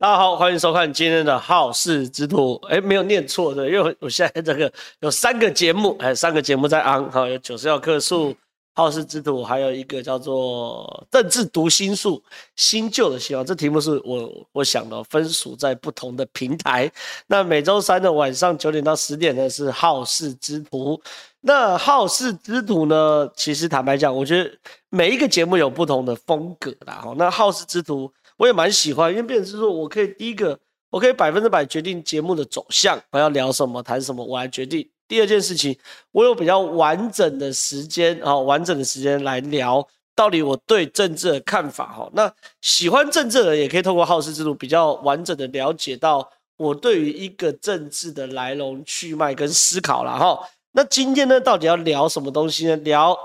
大家好，欢迎收看今天的好事之徒。哎，没有念错的，因为我现在这个有三个节目，哎，三个节目在安哈，有九十秒客诉、好事之徒，还有一个叫做政治读心术，新旧的希望。这题目是我我想的，分属在不同的平台。那每周三的晚上九点到十点呢是好事之徒。那好事之徒呢，其实坦白讲，我觉得每一个节目有不同的风格啦。哈，那好事之徒。我也蛮喜欢，因为变成是说，我可以第一个，我可以百分之百决定节目的走向，我要聊什么，谈什么，我来决定。第二件事情，我有比较完整的时间啊，完整的时间来聊到底我对政治的看法哈。那喜欢政治的人也可以透过好事之徒比较完整的了解到我对于一个政治的来龙去脉跟思考了哈。那今天呢，到底要聊什么东西呢？聊，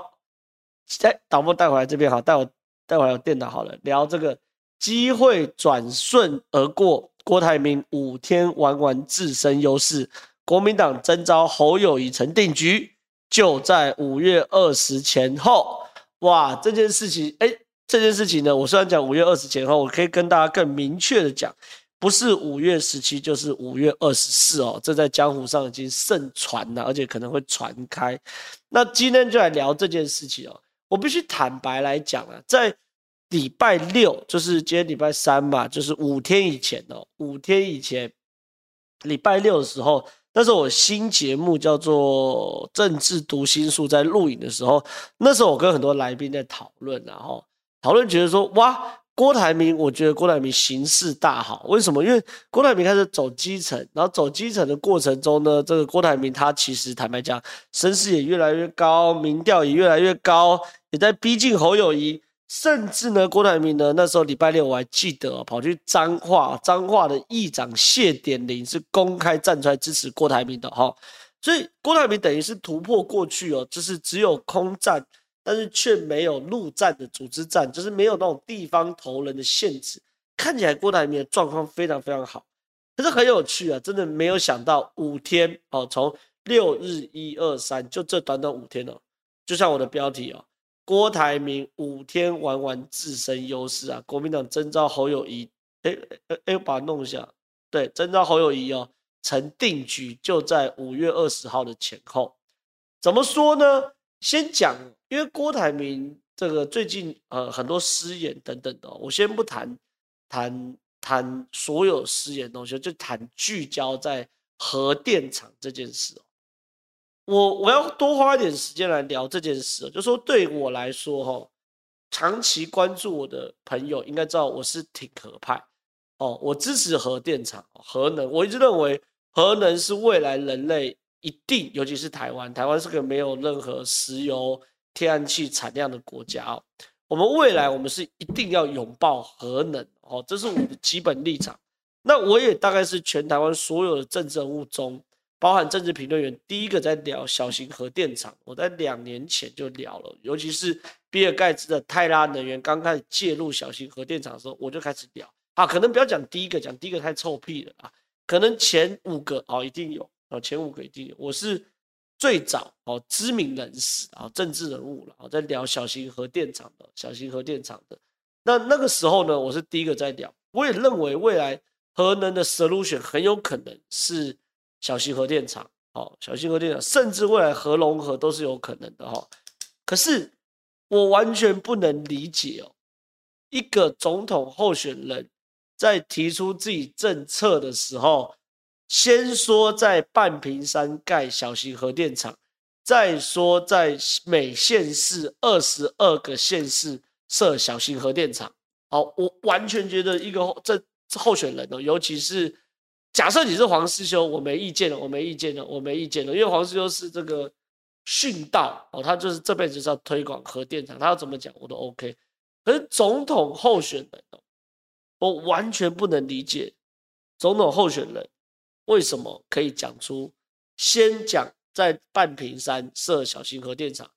哎，导播带回来这边好，带我带回来我电脑好了，聊这个。机会转瞬而过，郭台铭五天玩完自身优势，国民党征召侯友宜成定局，就在五月二十前后。哇，这件事情，哎，这件事情呢，我虽然讲五月二十前后，我可以跟大家更明确的讲，不是五月十七，就是五月二十四哦。这在江湖上已经盛传了，而且可能会传开。那今天就来聊这件事情哦。我必须坦白来讲啊，在礼拜六就是今天礼拜三嘛，就是五天以前哦，五天以前，礼拜六的时候，那时候我新节目叫做《政治读心术》在录影的时候，那时候我跟很多来宾在讨论，然后讨论觉得说，哇，郭台铭，我觉得郭台铭形势大好，为什么？因为郭台铭开始走基层，然后走基层的过程中呢，这个郭台铭他其实坦白讲，声势也越来越高，民调也越来越高，也在逼近侯友谊。甚至呢，郭台铭呢，那时候礼拜六我还记得，跑去彰化，彰化的议长谢典林是公开站出来支持郭台铭的哈，所以郭台铭等于是突破过去哦，就是只有空战，但是却没有陆战的组织战，就是没有那种地方头人的限制，看起来郭台铭的状况非常非常好，可是很有趣啊，真的没有想到五天哦，从六日一二三，就这短短五天哦，就像我的标题哦。郭台铭五天玩完自身优势啊！国民党征召侯友谊，哎哎哎，把它弄一下。对，征召侯友谊哦，成定局就在五月二十号的前后。怎么说呢？先讲，因为郭台铭这个最近呃很多失言等等的，我先不谈谈谈所有失言东西，就谈聚焦在核电厂这件事哦。我我要多花一点时间来聊这件事，就说对我来说，哈，长期关注我的朋友应该知道我是挺核派，哦，我支持核电厂、核能，我一直认为核能是未来人类一定，尤其是台湾，台湾是个没有任何石油、天然气产量的国家哦，我们未来我们是一定要拥抱核能，哦，这是我的基本立场。那我也大概是全台湾所有的政治人物中。包含政治评论员，第一个在聊小型核电厂，我在两年前就聊了，尤其是比尔盖茨的泰拉能源刚开始介入小型核电厂的时候，我就开始聊。啊，可能不要讲第一个，讲第一个太臭屁了啊，可能前五个哦一定有哦，前五个一定有。我是最早哦知名人士啊，政治人物了啊，在聊小型核电厂的，小型核电厂的。那那个时候呢，我是第一个在聊，我也认为未来核能的 solution 很有可能是。小型核电厂，好，小型核电厂，甚至未来核融合都是有可能的哈。可是我完全不能理解哦，一个总统候选人，在提出自己政策的时候，先说在半屏山盖小型核电厂，再说在每县市二十二个县市设小型核电厂。好，我完全觉得一个这候选人哦，尤其是。假设你是黄士修，我没意见了，我没意见了，我没意见了，因为黄士修是这个殉道哦，他就是这辈子是要推广核电厂，他要怎么讲我都 OK。可是总统候选人，我完全不能理解总统候选人为什么可以讲出先讲在半屏山设小型核电厂，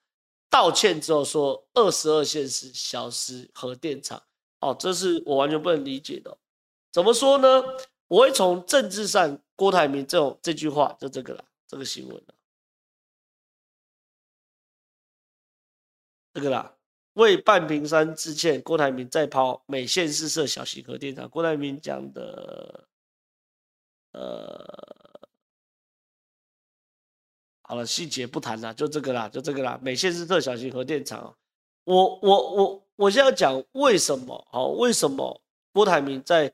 道歉之后说二十二线是小时核电厂，哦，这是我完全不能理解的。怎么说呢？我会从政治上，郭台铭这种这句话就这个啦，这个新闻啦，这个啦，为半屏山致歉，郭台铭再抛美县市设小型核电厂。郭台铭讲的，呃，好了，细节不谈了，就这个啦，就这个啦。美县市设小型核电厂，我我我我现在要讲为什么？哦，为什么郭台铭在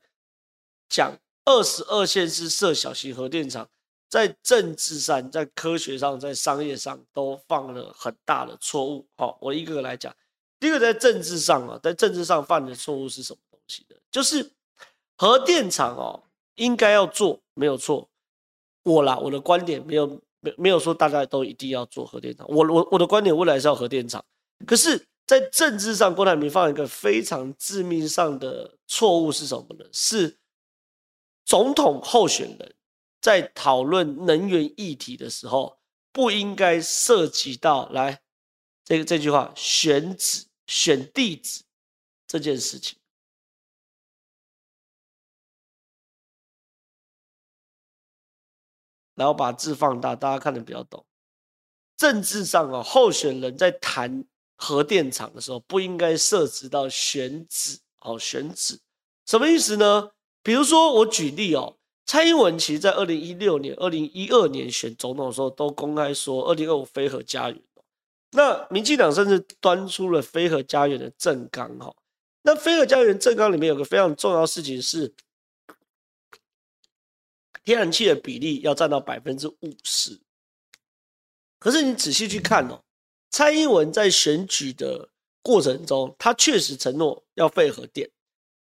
讲二十二县市设小型核电厂？在政治上、在科学上、在商业上都犯了很大的错误。好，我一个个来讲。第一个，在政治上啊，在政治上犯的错误是什么东西的？就是核电厂哦，应该要做，没有错。我啦，我的观点没有没没有说大家都一定要做核电厂。我我我的观点未来是要核电厂。可是，在政治上，郭台铭犯一个非常致命上的错误是什么呢？是总统候选人。在讨论能源议题的时候，不应该涉及到来这个这句话选址、选地址这件事情。然后把字放大，大家看得比较懂。政治上啊，候选人在谈核电厂的时候，不应该涉及到选址哦，选址什么意思呢？比如说，我举例哦。蔡英文其实，在二零一六年、二零一二年选总统的时候，都公开说二零二五非核家园。那民进党甚至端出了非核家园的政纲哈。那非核家园政纲里面有个非常重要的事情是，天然气的比例要占到百分之五十。可是你仔细去看哦，蔡英文在选举的过程中，他确实承诺要废核电，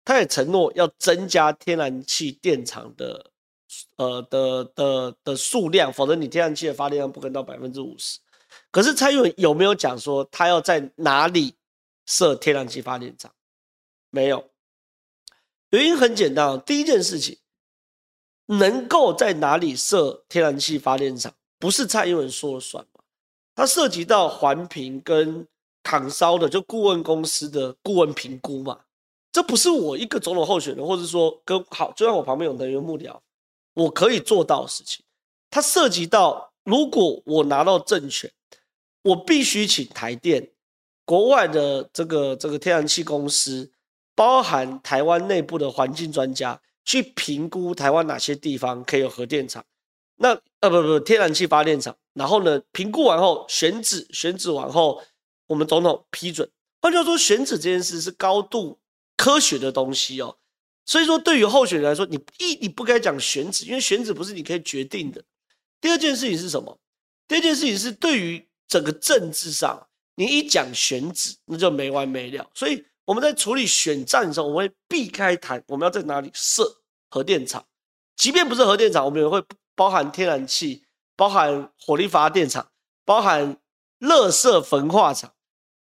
他也承诺要增加天然气电厂的。呃的的的数量，否则你天然气的发电量不可能到百分之五十。可是蔡英文有没有讲说他要在哪里设天然气发电厂？没有。原因很简单，第一件事情，能够在哪里设天然气发电厂，不是蔡英文说了算嘛？它涉及到环评跟扛烧的，就顾问公司的顾问评估嘛。这不是我一个总统候选人，或者说跟好，就像我旁边有能源幕僚。我可以做到的事情，它涉及到，如果我拿到政权，我必须请台电、国外的这个这个天然气公司，包含台湾内部的环境专家，去评估台湾哪些地方可以有核电厂。那呃不不，天然气发电厂。然后呢，评估完后选址，选址完后，我们总统批准。换句话说，选址这件事是高度科学的东西哦。所以说，对于候选人来说，你一你不该讲选址，因为选址不是你可以决定的。第二件事情是什么？第二件事情是对于整个政治上，你一讲选址，那就没完没了。所以我们在处理选战的时候，我们会避开谈我们要在哪里设核电厂，即便不是核电厂，我们也会包含天然气、包含火力发电厂、包含垃圾焚化厂，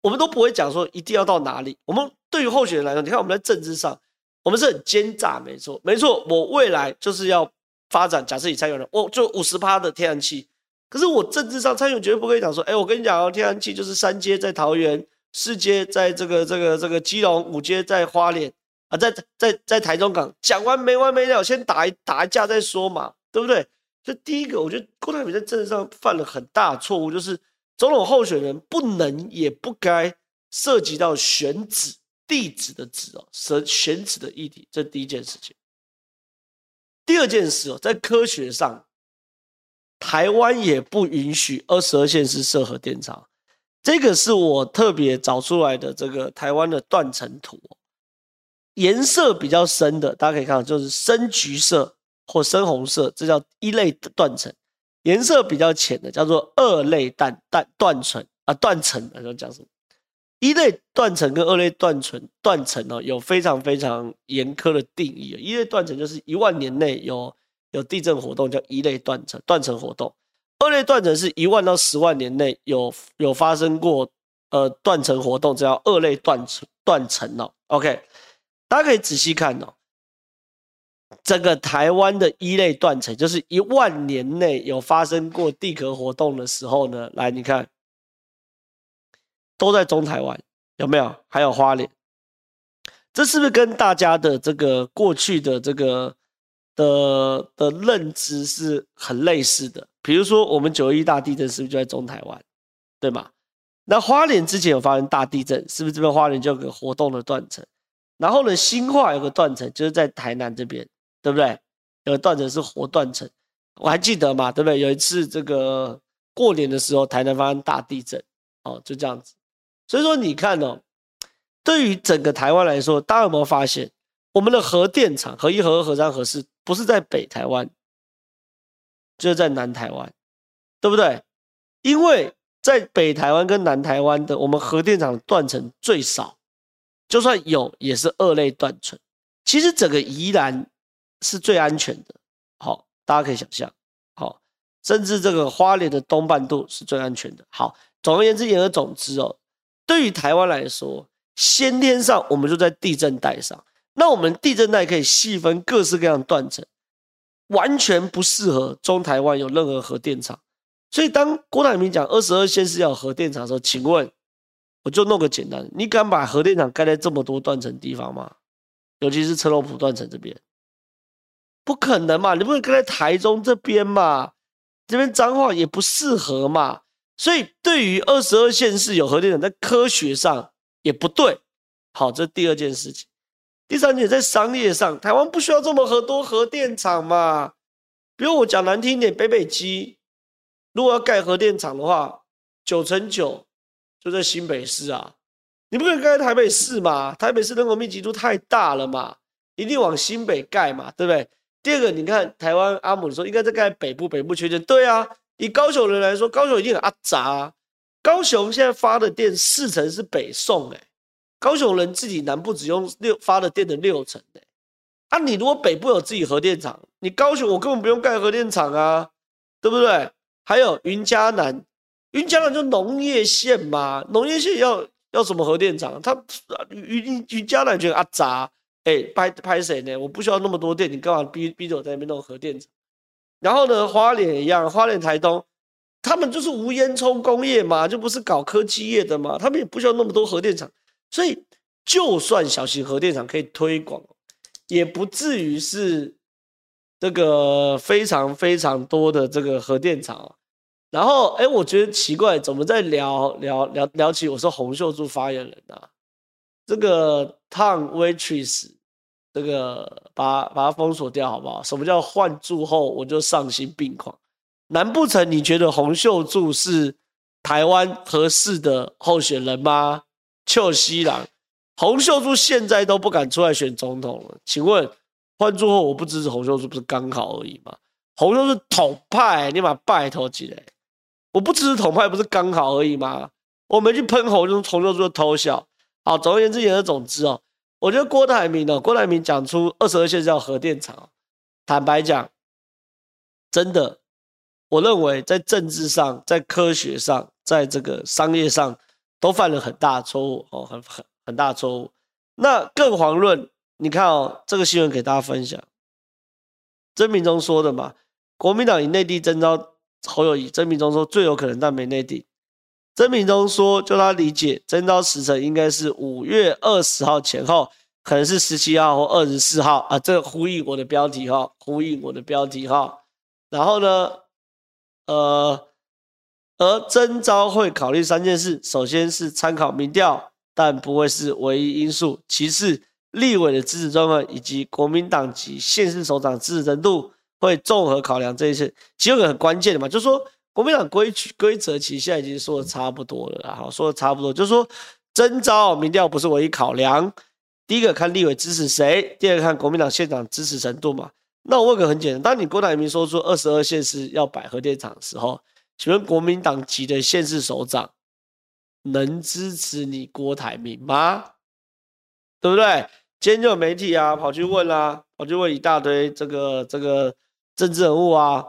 我们都不会讲说一定要到哪里。我们对于候选人来说，你看我们在政治上。我们是很奸诈，没错，没错。我未来就是要发展，假设你蔡英文，我就五十趴的天然气。可是我政治上，蔡英文绝对不可以讲说，哎，我跟你讲哦，天然气就是三阶在桃园，四阶在这个这个这个基隆，五阶在花莲啊，在在在台中港，讲完没完没了，先打一打一架再说嘛，对不对？这第一个，我觉得郭台铭在政治上犯了很大错误，就是总统候选人不能也不该涉及到选址。地址的址哦，选选址的议题，这第一件事情。第二件事哦，在科学上，台湾也不允许二十二线是设核电厂。这个是我特别找出来的这个台湾的断层图，颜色比较深的，大家可以看到，就是深橘色或深红色，这叫一类断层；颜色比较浅的叫做二类断断断层啊，断层，那讲什么？一类断层跟二类断层断层哦，有非常非常严苛的定义。一类断层就是一万年内有有地震活动，叫一类断层断层活动；二类断层是一万到十万年内有有发生过呃断层活动，这叫二类断层断层哦。OK，大家可以仔细看哦，这个台湾的一类断层就是一万年内有发生过地壳活动的时候呢，来你看。都在中台湾，有没有？还有花莲，这是不是跟大家的这个过去的这个的的认知是很类似的？比如说，我们九一大地震是不是就在中台湾，对吗？那花莲之前有发生大地震，是不是这边花莲就有个活动的断层？然后呢，新化有个断层，就是在台南这边，对不对？有个断层是活断层，我还记得嘛，对不对？有一次这个过年的时候，台南发生大地震，哦，就这样子。所以说你看哦，对于整个台湾来说，大家有没有发现，我们的核电厂核一、核二、核三、核四不是在北台湾，就是在南台湾，对不对？因为在北台湾跟南台湾的，我们核电厂断层最少，就算有也是二类断层。其实整个宜兰是最安全的，好，大家可以想象，好，甚至这个花莲的东半部是最安全的。好，总而言之，言而总之哦，对于台湾来说，先天上我们就在地震带上，那我们地震带可以细分各式各样的断层，完全不适合中台湾有任何核电厂。所以，当郭台铭讲二十二县是要核电厂的时候，请问，我就弄个简单，你敢把核电厂盖在这么多断层地方吗？尤其是车头埔断层这边，不可能嘛？你不能盖在台中这边嘛？这边彰化也不适合嘛？所以，对于二十二县市有核电厂，在科学上也不对。好，这第二件事情。第三点，在商业上，台湾不需要这么多核电厂嘛？比如我讲难听一点，北北基。如果要盖核电厂的话，九成九就在新北市啊，你不可以盖在台北市嘛？台北市人口密集度太大了嘛，一定往新北盖嘛，对不对？第二个，你看台湾阿姆说应该在盖北部，北部缺电，对啊。以高雄人来说，高雄一定很阿杂啊。高雄现在发的电四成是北送哎，高雄人自己南部只用六发的电的六成哎。啊，你如果北部有自己核电厂，你高雄我根本不用盖核电厂啊，对不对？还有云嘉南，云嘉南就农业县嘛，农业县要要什么核电厂？他云云嘉南觉得阿杂，哎，拍拍谁呢？我不需要那么多电，你干嘛逼逼着我在那边弄核电厂？然后呢，花莲一样，花莲台东，他们就是无烟囱工业嘛，就不是搞科技业的嘛，他们也不需要那么多核电厂，所以就算小型核电厂可以推广，也不至于是。这个非常非常多的这个核电厂，然后哎，我觉得奇怪，怎么在聊聊聊聊起我是洪秀柱发言人啊？这个 Tom Waitress，这个把把它封锁掉好不好？什么叫换柱后我就丧心病狂？难不成你觉得洪秀柱是台湾合适的候选人吗？邱西郎，洪秀柱现在都不敢出来选总统了，请问？换柱后，我不支持洪秀柱，不是刚好而已吗？洪秀是统派，你把拜托起来。我不支持统派，不是刚好而已吗？我没去喷洪秀，洪秀柱偷笑。好，总而言之，言而总之哦，我觉得郭台铭哦，郭台铭讲出二十二线叫核电厂，坦白讲，真的，我认为在政治上、在科学上、在这个商业上，都犯了很大错误哦，很很很大错误。那更遑论。你看哦，这个新闻给大家分享。曾明忠说的嘛，国民党以内地征召侯友谊，曾明忠说最有可能但没内定。曾铭宗说，就他理解，征召时程应该是五月二十号前后，可能是十七号或二十四号啊。这个呼应我的标题哈，呼应我的标题哈。然后呢，呃，而征召会考虑三件事，首先是参考民调，但不会是唯一因素。其次。立委的支持状况以及国民党及县市首长支持程度，会综合考量这一次。其中有个很关键的嘛，就是说国民党规矩规则其实现在已经说的差不多了，好，说的差不多，就是说征召民调不是唯一考量。第一个看立委支持谁，第二个看国民党县长支持程度嘛。那我问个很简单，当你郭台铭说出二十二县市要摆核电厂的时候，请问国民党籍的县市首长能支持你郭台铭吗？对不对？今天就有媒体啊，跑去问啦、啊，跑去问一大堆这个这个政治人物啊，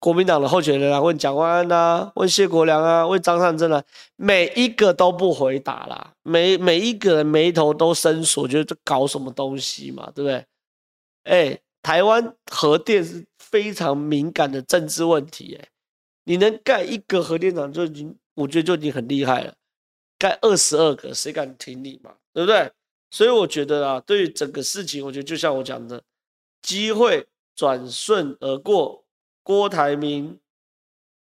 国民党的候选人啊，问蒋万安啊，问谢国梁啊，问张善政啊，每一个都不回答啦，每每一个人眉头都深锁，觉得这搞什么东西嘛，对不对？哎，台湾核电是非常敏感的政治问题，哎，你能盖一个核电厂就已经，我觉得就已经很厉害了，盖二十二个，谁敢挺你嘛，对不对？所以我觉得啊，对于整个事情，我觉得就像我讲的，机会转瞬而过，郭台铭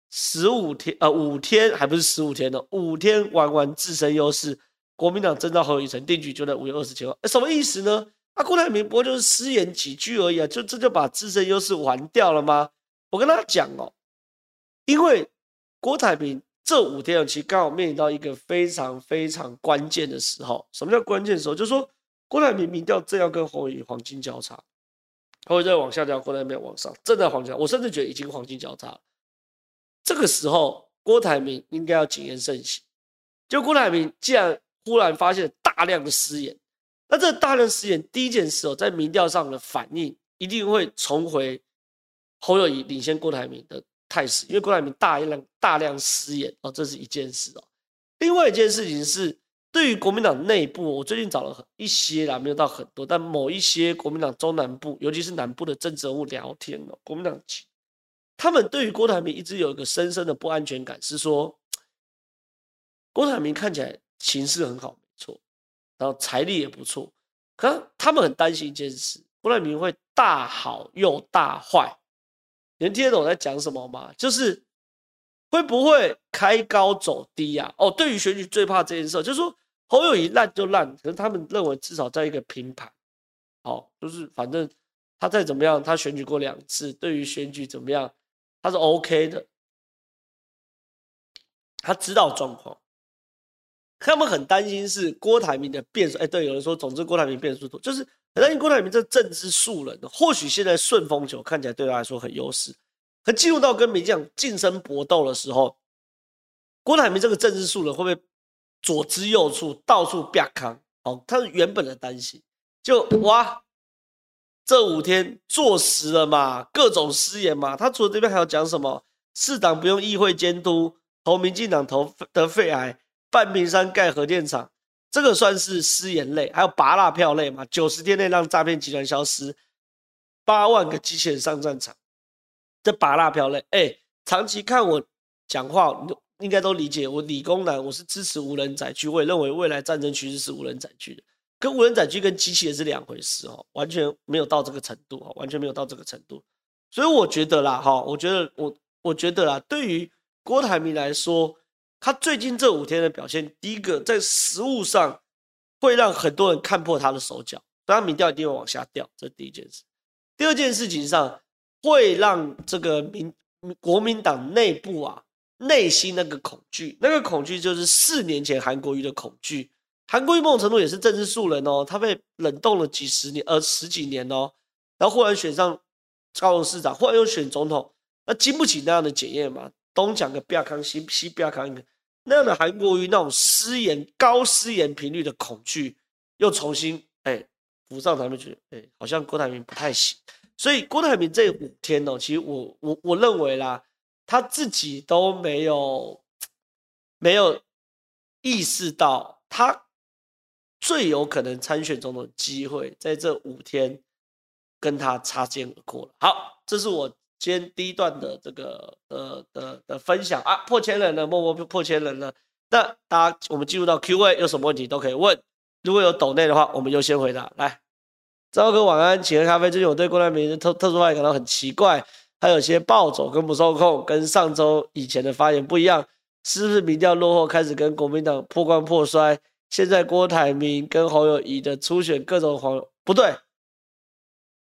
十五天呃五天还不是十五天呢，五天玩完自身优势，国民党征召侯友宜成定局就在五月二十七号，什么意思呢？啊，郭台铭不过就是失言几句而已啊，就这就把自身优势玩掉了吗？我跟他讲哦，因为郭台铭这五天其实刚好面临到一个非常非常关键的时候。什么叫关键的时候？就是说郭台铭民调正要跟侯友宜黄金交叉，侯友宜在往下掉，郭台铭往上，正在黄金，我甚至觉得已经黄金交叉。这个时候，郭台铭应该要谨言慎行。就郭台铭既然忽然发现大量的失言，那这大量失言，第一件事哦，在民调上的反应一定会重回侯友谊领先郭台铭的态势，因为郭台铭大量大量失言哦，这是一件事哦。另外一件事情是，对于国民党内部，我最近找了很一些啦，没有到很多，但某一些国民党中南部，尤其是南部的政治人物聊天哦，国民党。他们对于郭台铭一直有一个深深的不安全感，是说郭台铭看起来情势很好，没错，然后财力也不错，可他们很担心一件事：郭台铭会大好又大坏。你们听得懂我在讲什么吗？就是会不会开高走低啊？哦，对于选举最怕这件事，就是说侯友宜烂就烂，可是他们认为至少在一个平盘，好，就是反正他再怎么样，他选举过两次，对于选举怎么样？他是 OK 的，他知道状况。他们很担心是郭台铭的变数。哎，对，有人说，总之郭台铭变数多，就是很担心郭台铭这政治素人。或许现在顺风球看起来对他来说很优势，可进入到跟民进党近身搏斗的时候，郭台铭这个政治素人会不会左支右绌，到处啪康？哦，他是原本的担心，就哇。这五天坐实了嘛？各种失言嘛？他除了这边还要讲什么？市党不用议会监督，投民进党投得肺癌，半屏山盖核电厂，这个算是失言类。还有拔蜡票类嘛？九十天内让诈骗集团消失，八万个机器人上战场，这拔蜡票类。哎，长期看我讲话，应该都理解。我理工男，我是支持无人载具，我也认为未来战争趋势是无人载具的。跟无人载具跟机器人是两回事哦，完全没有到这个程度哦，完全没有到这个程度。所以我觉得啦，哈，我觉得我我觉得啦，对于郭台铭来说，他最近这五天的表现，第一个在实物上会让很多人看破他的手脚，当然民调一定会往下掉，这第一件事。第二件事情上，会让这个民国民党内部啊内心那个恐惧，那个恐惧就是四年前韩国瑜的恐惧。韩国瑜某种程度也是政治素人哦，他被冷冻了几十年，呃十几年哦，然后忽然选上高雄市长，忽然又选总统，那经不起那样的检验嘛？东讲个不要康，西西不要康，那样的韩国瑜那种失言高失言频率的恐惧，又重新哎浮上台面，觉得哎好像郭台铭不太行，所以郭台铭这五天哦，其实我我我认为啦，他自己都没有没有意识到他。最有可能参选中的机会，在这五天跟他擦肩而过了。好，这是我今天第一段的这个呃的的，分享啊，破千人了，默默破千人了。那大家，我们进入到 Q&A，有什么问题都可以问。如果有抖内的话，我们优先回答。来，赵哥晚安，请喝咖啡。最近我对郭台铭的特特殊发言感到很奇怪，他有些暴走跟不受控，跟上周以前的发言不一样，是不是民调落后，开始跟国民党破罐破摔？现在郭台铭跟侯友宜的初选各种黄不对，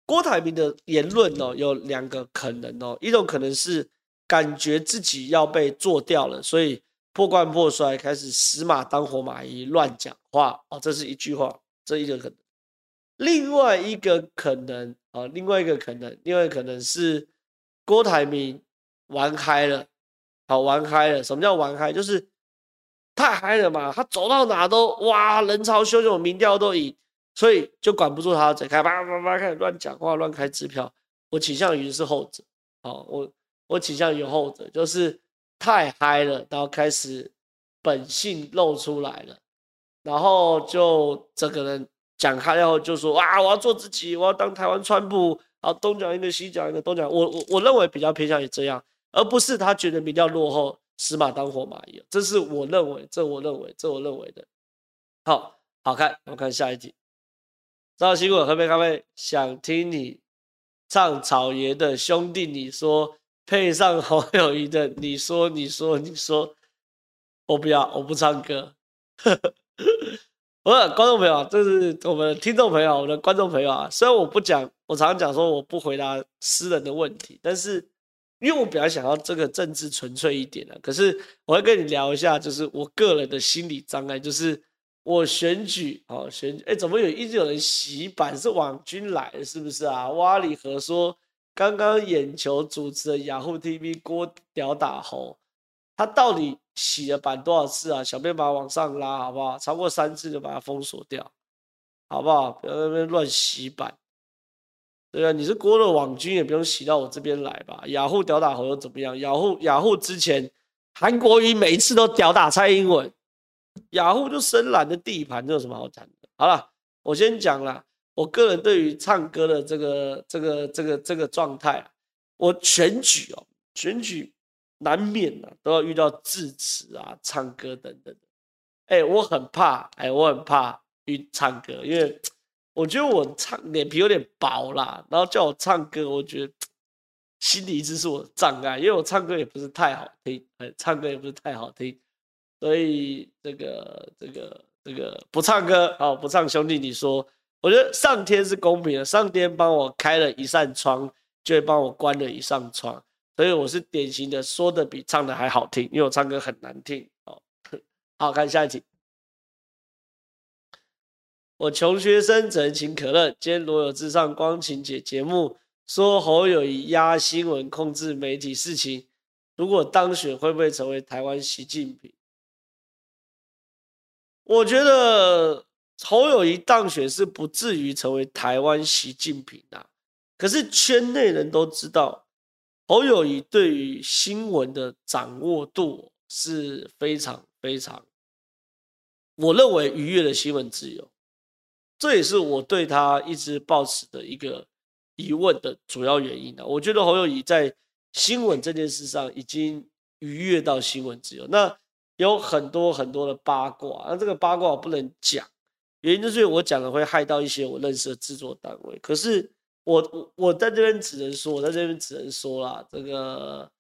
郭台铭的言论哦有两个可能哦，一种可能是感觉自己要被做掉了，所以破罐破摔，开始死马当活马医，乱讲话哦，这是一句话，这一个可能。另外一个可能啊，另外一个可能，另外可能是郭台铭玩嗨了，好玩嗨了。什么叫玩嗨？就是。太嗨了嘛！他走到哪都哇，人潮汹涌，民调都赢，所以就管不住他的嘴，开叭叭叭开始乱讲话，乱开支票。我倾向于是后者，好，我我倾向于后者，就是太嗨了，然后开始本性露出来了，然后就这个人讲开后就说哇，我要做自己，我要当台湾川普，然后东讲一个西讲一个，东讲我我我认为比较偏向于这样，而不是他觉得民调落后。死马当活马医，这是我认为，这我认为，这我认为的。好，好看，我们看下一题。赵新果喝杯咖啡，想听你唱草爷的兄弟，你说配上侯友宜的，你说，你说，你说，我不要，我不唱歌。不是观众朋友，这是我们听众朋友，我的观众朋友啊。虽然我不讲，我常常讲说我不回答私人的问题，但是因为我比较想要这个政治纯粹一点的，可是我会跟你聊一下，就是我个人的心理障碍，就是我选举哦，选举，哎，怎么有一直有人洗版是网军来的，是不是啊？挖里和说刚刚眼球主持的雅虎 TV 郭屌打猴，他到底？洗了板多少次啊？小便把它往上拉，好不好？超过三次就把它封锁掉，好不好？不要在那边乱洗版。对啊，你是郭的网军，也不用洗到我这边来吧？雅虎屌打猴又怎么样？雅虎雅虎之前韩国瑜每一次都屌打蔡英文，雅虎就深蓝的地盘，这有什么好讲的？好了，我先讲了，我个人对于唱歌的这个这个这个这个状态，我选举哦，选举。难免啊，都要遇到致辞啊、唱歌等等的。哎、我很怕，哎、我很怕遇唱歌，因为我觉得我唱脸皮有点薄啦。然后叫我唱歌，我觉得心里一直是我的障碍，因为我唱歌也不是太好听，哎，唱歌也不是太好听，所以这个、这个、这个不唱歌，好，不唱，兄弟，你说，我觉得上天是公平的，上天帮我开了一扇窗，就会帮我关了一扇窗。所以我是典型的说的比唱的还好听，因为我唱歌很难听哦。好，看下一题。我穷学生只能请可乐。今天罗有志上光晴姐节目说侯友宜压新闻控制媒体事情，如果当选会不会成为台湾习近平？我觉得侯友宜当选是不至于成为台湾习近平啊，可是圈内人都知道。侯友宜对于新闻的掌握度是非常非常，我认为逾越了新闻自由，这也是我对他一直抱持的一个疑问的主要原因。我觉得侯友宜在新闻这件事上已经逾越到新闻自由。那有很多很多的八卦，那这个八卦我不能讲，原因就是我讲了会害到一些我认识的制作单位。可是。我我在这边只能说，我在这边只能说啦，这个，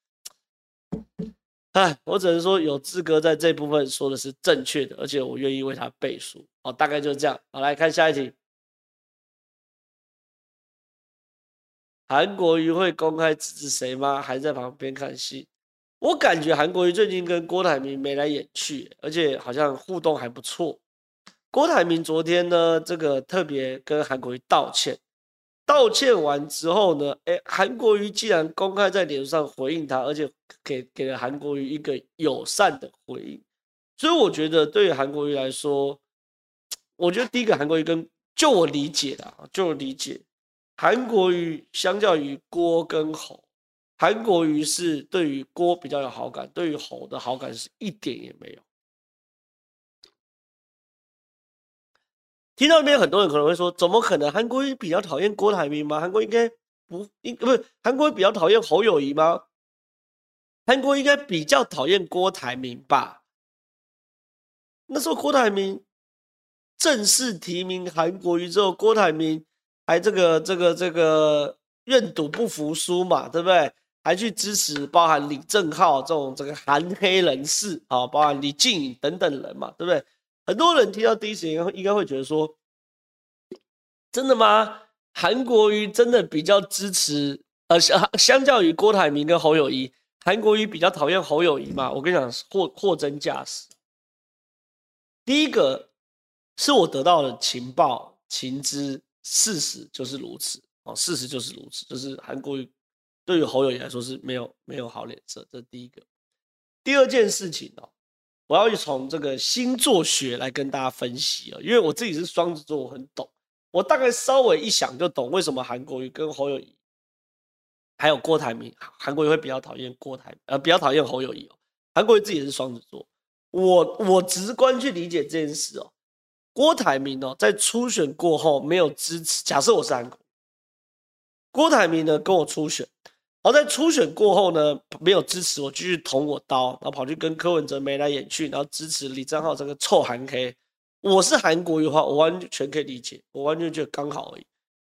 哎，我只能说有志哥在这部分说的是正确的，而且我愿意为他背书。好，大概就是这样。好，来看下一题。韩国瑜会公开支持谁吗？还在旁边看戏？我感觉韩国瑜最近跟郭台铭眉来眼去，而且好像互动还不错。郭台铭昨天呢，这个特别跟韩国瑜道歉。道歉完之后呢，哎，韩国瑜既然公开在脸上回应他，而且给给了韩国瑜一个友善的回应，所以我觉得对于韩国瑜来说，我觉得第一个韩国瑜跟就我理解的，就我理解，韩国瑜相较于郭跟侯，韩国瑜是对于郭比较有好感，对于侯的好感是一点也没有。听到那边很多人可能会说，怎么可能？韩国瑜比较讨厌郭台铭吗？韩国应该不应不是韩国瑜比较讨厌侯友谊吗？韩国应该比较讨厌郭台铭吧？那时候郭台铭正式提名韩国瑜之后，郭台铭还这个这个这个愿赌不服输嘛，对不对？还去支持包含李正浩这种这个韩黑人士啊，包含李静等等人嘛，对不对？很多人听到第一时间应该会觉得说：“真的吗？韩国瑜真的比较支持？呃，相相较于郭台铭跟侯友谊，韩国瑜比较讨厌侯友谊嘛？”我跟你讲，货货真价实。第一个是我得到的情报、情资，事实就是如此哦，事实就是如此，就是韩国瑜对于侯友谊来说是没有没有好脸色，这是第一个。第二件事情哦。我要从这个星座学来跟大家分析啊，因为我自己是双子座，我很懂。我大概稍微一想就懂为什么韩国瑜跟侯友宜还有郭台铭，韩国瑜会比较讨厌郭台，呃，比较讨厌侯友宜哦。韩国瑜自己也是双子座，我我直观去理解这件事哦。郭台铭哦，在初选过后没有支持，假设我是韩国，郭台铭呢跟我初选。然后在初选过后呢，没有支持我，继续捅我刀，然后跑去跟柯文哲眉来眼去，然后支持李正浩这个臭韩 K。我是韩国瑜的话，我完全可以理解，我完全觉得刚好而已，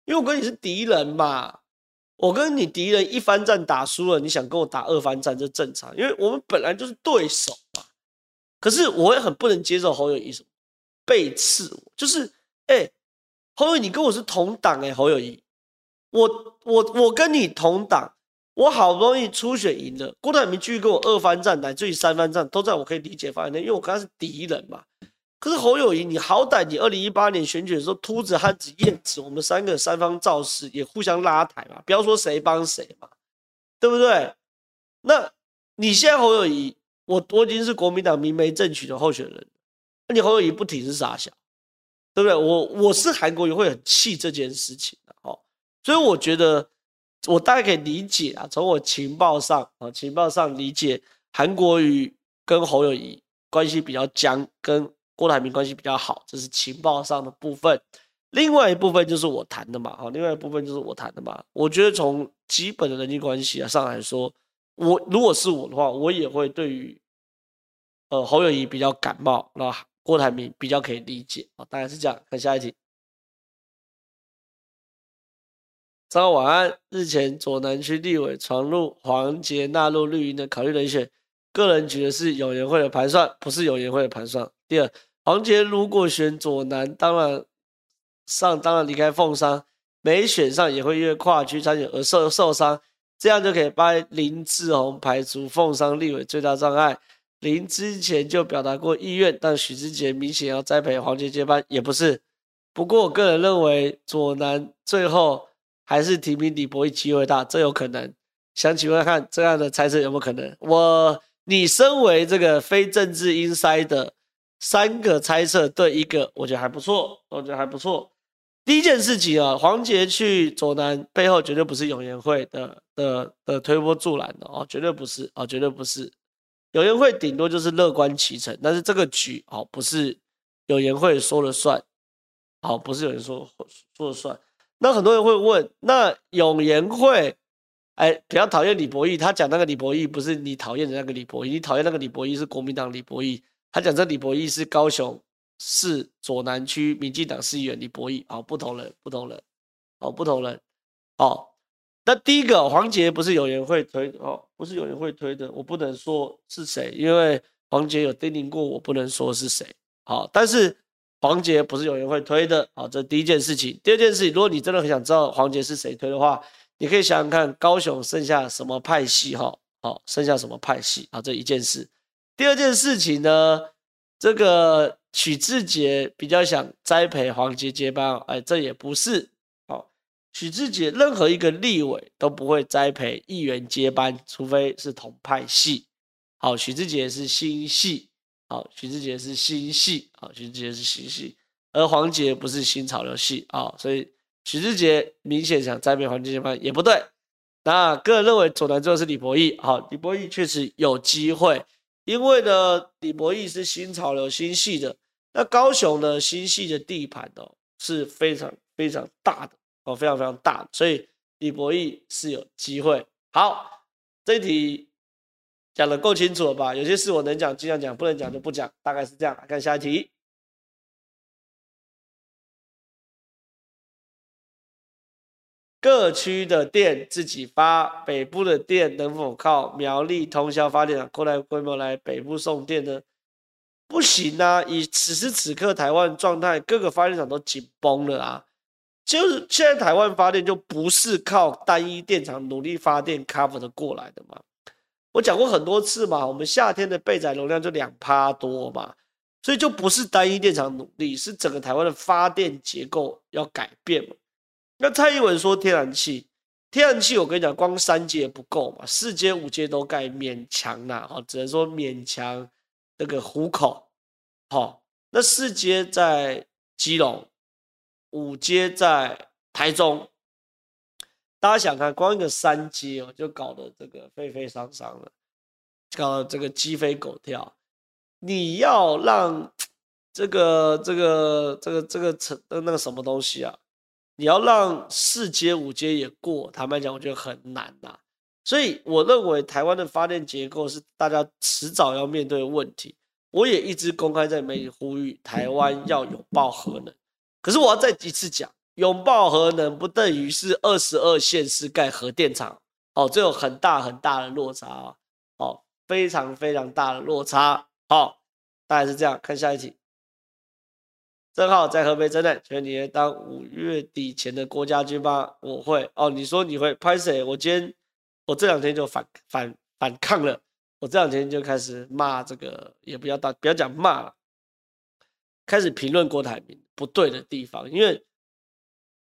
因为我跟你是敌人嘛。我跟你敌人一番战打输了，你想跟我打二番战，这正常，因为我们本来就是对手嘛。可是我也很不能接受侯友谊什么背刺我，就是哎、侯友宜你跟我是同党哎、侯友谊，我我我跟你同党，我好不容易初选赢了，郭台铭继续跟我二番战，乃至于三番战，都在我可以理解范围内，因为我跟他是敌人嘛。可是侯友宜，你好歹你二零一八年选举的时候，秃子、汉子、燕子，我们三个三方造势也互相拉抬嘛，不要说谁帮谁嘛，对不对？那你现在侯友宜，我我已经是国民党明媒正娶的候选人，那你侯友宜不挺是傻小，对不对？我我是韩国瑜会很气这件事情的哦，所以我觉得我大概可以理解啊，从我情报上啊情报上理解韩国瑜跟侯友谊关系比较僵，跟。郭台铭关系比较好，这是情报上的部分。另外一部分就是我谈的嘛，哈，另外一部分就是我谈的嘛。我觉得从基本的人际关系啊上来说，我如果是我的话，我也会对于呃侯友谊比较感冒，那郭台铭比较可以理解啊，大概是这样。看下一题。早上晚安。日前左南区立委传入黄杰纳入绿营的考虑人选，个人觉得是有颜会的盘算，不是有颜会的盘算。第二。黄杰如果选左南，当然上当然离开凤山，没选上也会因为跨区参选而受受伤，这样就可以把林志宏排除凤山立委最大障碍。林之前就表达过意愿，但许志杰明显要栽培黄杰接班，也不是。不过我个人认为左南最后还是提名李博毅机会大，这有可能。想请问看这样的猜测有没有可能？我你身为这个非政治鹰塞的。三个猜测对一个，我觉得还不错，我觉得还不错。第一件事情啊，黄杰去左南背后绝对不是有颜会的的的推波助澜的哦，绝对不是哦，绝对不是。有颜会顶多就是乐观其成，但是这个局哦不是有颜会说了算，好，不是有人说说了算。那很多人会问，那有颜会哎比较讨厌李博毅，他讲那个李博毅不是你讨厌的那个李博毅，你讨厌那个李博毅是国民党李博毅。他讲这李博毅是高雄市左南区民进党市议员李博毅，好，不同人，不同人，哦，不同人，好，那第一个黄杰不是有颜会推，哦，不是有颜会推的，我不能说是谁，因为黄杰有叮咛过我不能说是谁，好，但是黄杰不是有人会推的，好，这第一件事情，第二件事情，如果你真的很想知道黄杰是谁推的话，你可以想想看高雄剩下什么派系，哈，好，剩下什么派系，啊，这一件事。第二件事情呢，这个许志杰比较想栽培黄杰接班，哎，这也不是。好，许志杰任何一个立委都不会栽培议员接班，除非是同派系。好，许志杰是新系，好，许智杰是新系，好，许智杰是新系，而黄杰不是新潮流系啊，所以许智杰明显想栽培黄捷接班也不对。那个人认为左南最后是李博毅，好，李博毅确实有机会。因为呢，李博毅是新潮流新系的，那高雄呢，新系的地盘哦是非常非常大的哦，非常非常大，所以李博毅是有机会。好，这一题讲的够清楚了吧？有些事我能讲尽量讲，不能讲就不讲，大概是这样。看下一题。各区的电自己发，北部的电能否靠苗栗通霄发电厂扩大规模来北部送电呢？不行啊！以此时此刻台湾状态，各个发电厂都紧绷了啊！就是现在台湾发电就不是靠单一电厂努力发电 cover 的过来的嘛。我讲过很多次嘛，我们夏天的备载容量就两趴多嘛，所以就不是单一电厂努力，是整个台湾的发电结构要改变嘛。那蔡英文说天然气，天然气我跟你讲，光三阶不够嘛，四阶五阶都盖勉强啦，哦，只能说勉强那个糊口，好，那四阶在基隆，五阶在台中，大家想看，光一个三阶哦，就搞得这个沸沸扬扬了，搞得这个鸡飞狗跳，你要让这个这个这个这个成那个什么东西啊？你要让四阶五阶也过，坦白讲，我觉得很难呐。所以我认为台湾的发电结构是大家迟早要面对的问题。我也一直公开在媒体呼吁台湾要有爆核能。可是我要再一次讲，拥抱核能不等于是二十二县市盖核电厂哦，这有很大很大的落差哦，非常非常大的落差。好、哦，大概是这样。看下一题。正好在河北，真的，请问你当五月底前的国家军吗？我会哦。你说你会拍谁？我今天我这两天就反反反抗了。我这两天就开始骂这个，也不要打，不要讲骂了，开始评论郭台铭不对的地方。因为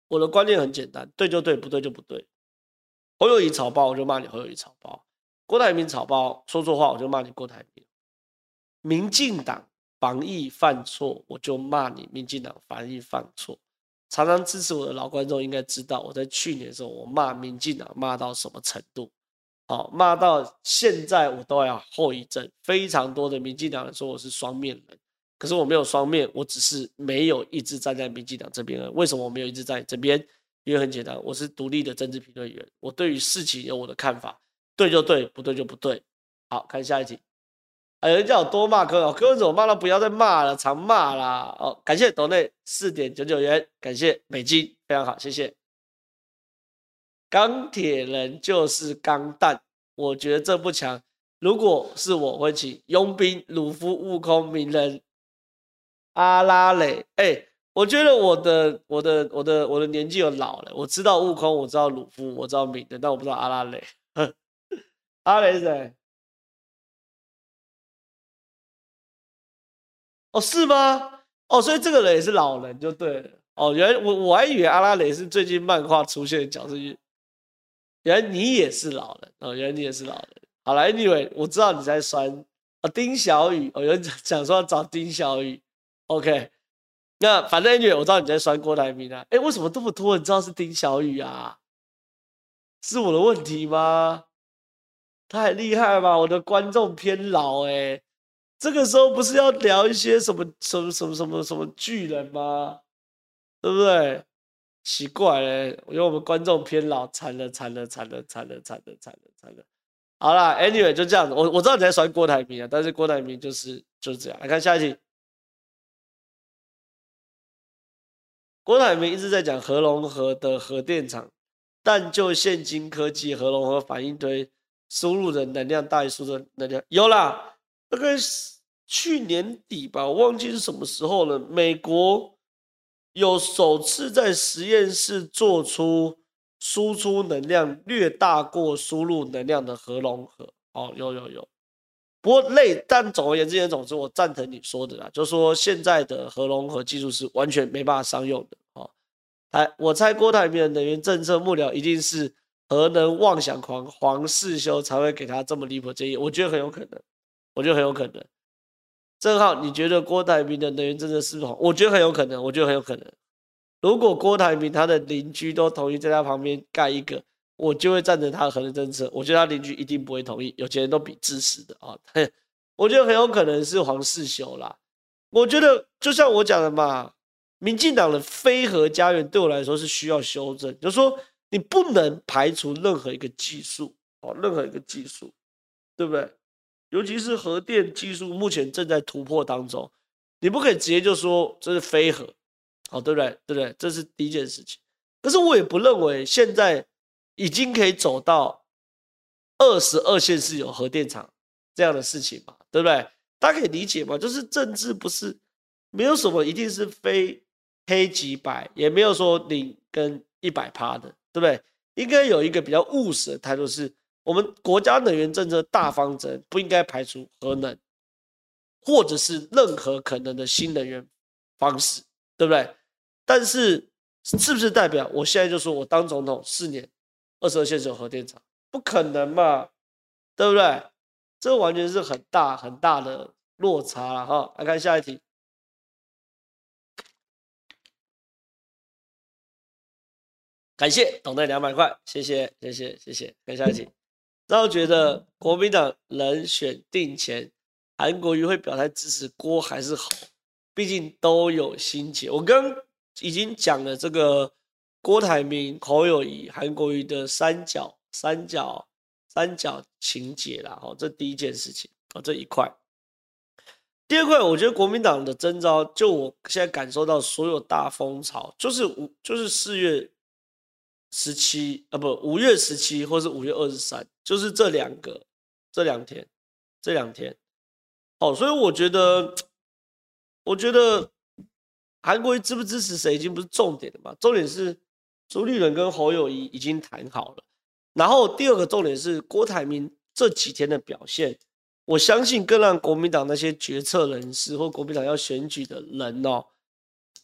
我的观念很简单，对就对，不对就不对。侯友谊草包，我就骂你侯友谊草包；郭台铭草包，说错话我就骂你郭台铭。民进党。防疫犯错，我就骂你。民进党防疫犯错，常常支持我的老观众应该知道，我在去年的时候，我骂民进党骂到什么程度？好，骂到现在我都要后遗症。非常多的民进党人说我是双面人，可是我没有双面，我只是没有一直站在民进党这边。为什么我没有一直在这边？因为很简单，我是独立的政治评论员，我对于事情有我的看法，对就对，不对就不对。好，看下一题。有人叫我多骂柯文，柯文哲我骂了，不要再骂了，常骂啦。哦，感谢斗内四点九九元，感谢美金，非常好，谢谢。钢铁人就是钢弹，我觉得这不强。如果是我会请佣兵、鲁夫、悟空、鸣人、阿拉蕾。哎、我觉得我的、我的、我的、我的年纪有老了。我知道悟空，我知道鲁夫，我知道鸣人，但我不知道阿拉蕾。阿拉蕾是谁？哦，是吗？哦，所以这个人也是老人就对了。哦，原来我我还以为阿拉蕾是最近漫画出现的角色，原来你也是老人哦，原来你也是老人。好了，Anyway，我知道你在酸啊、哦，丁小雨。哦，有人讲说要找丁小雨。OK，那反正 Anyway，我知道你在酸郭台铭啊。哎，为什么这么多人知道是丁小雨啊？是我的问题吗？太厉害吧！我的观众偏老哎、这个时候不是要聊一些什么什么什么什么什么巨人吗？对不对？奇怪嘞，我觉得我们观众偏老，惨了惨了惨了惨了惨了惨了惨了。好啦，Anyway 就这样子。我我知道你在说郭台铭啊，但是郭台铭就是就是这样。来看下一题。郭台铭一直在讲核融合的核电厂，但就现今科技，核融合反应堆输入的能量大于输出能量，有啦。大概去年底吧，我忘记是什么时候了。美国有首次在实验室做出输出能量略大过输入能量的核融合。哦，有有有。不过累，但总而言之，总之我赞成你说的啦，就是说现在的核融合技术是完全没办法商用的。哦，哎，我猜郭台铭的能源政策幕僚一定是核能妄想狂黄世修才会给他这么离谱建议，我觉得很有可能。我觉得很有可能，正浩你觉得郭台铭的能源政策是否？我觉得很有可能，我觉得很有可能。如果郭台铭他的邻居都同意在他旁边盖一个，我就会赞成他的核能政策。我觉得他邻居一定不会同意，有钱人都比支持的啊。我觉得很有可能是黄世修啦。我觉得就像我讲的嘛，民进党的非核家园对我来说是需要修正，就是说你不能排除任何一个技术哦，任何一个技术，对不对？尤其是核电技术目前正在突破当中，你不可以直接就说这是非核，好，对不对？对不对？这是第一件事情。可是我也不认为现在已经可以走到二十二县市有核电厂这样的事情嘛，对不对？大家可以理解嘛，就是政治不是没有什么一定是非黑即白，也没有说零跟一百趴的，对不对？应该有一个比较务实的态度是。我们国家能源政策大方针不应该排除核能，或者是任何可能的新能源方式，对不对？但是是不是代表我现在就说我当总统四年，二十二县有核电厂？不可能嘛，对不对？这完全是很大很大的落差了哈。来看下一题，感谢董队两百块，谢谢谢谢谢谢，看下一题。然后觉得国民党人选定前，韩国瑜会表态支持郭还是侯？毕竟都有心结。我刚已经讲了这个郭台铭、侯友谊、韩国瑜的三角、三角、三角情节了。哦，这第一件事情哦，这一块。第二块，我觉得国民党的征召，就我现在感受到所有大风潮，就是五，就是四月十七啊，不，五月十七，或是五月二十三，就是这两个，这两天，这两天，哦，所以我觉得，我觉得韩国瑜支不支持谁已经不是重点了嘛，重点是朱立伦跟侯友宜已经谈好了，然后第二个重点是郭台铭这几天的表现。我相信更让国民党那些决策人士或国民党要选举的人哦，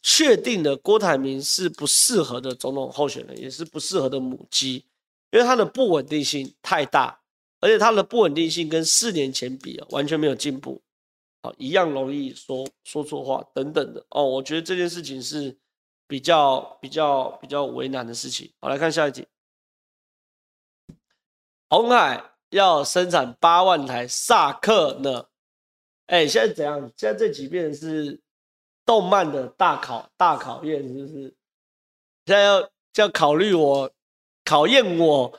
确定了郭台铭是不适合的总统候选人，也是不适合的母鸡，因为他的不稳定性太大，而且他的不稳定性跟四年前比啊，完全没有进步，啊，一样容易说说错话等等的哦。我觉得这件事情是比较比较比较为难的事情。好，来看下一题，红海。要生产八万台萨克呢？哎、现在怎样？现在这几遍是动漫的大考大考验，是不是？现在要要考虑我考验我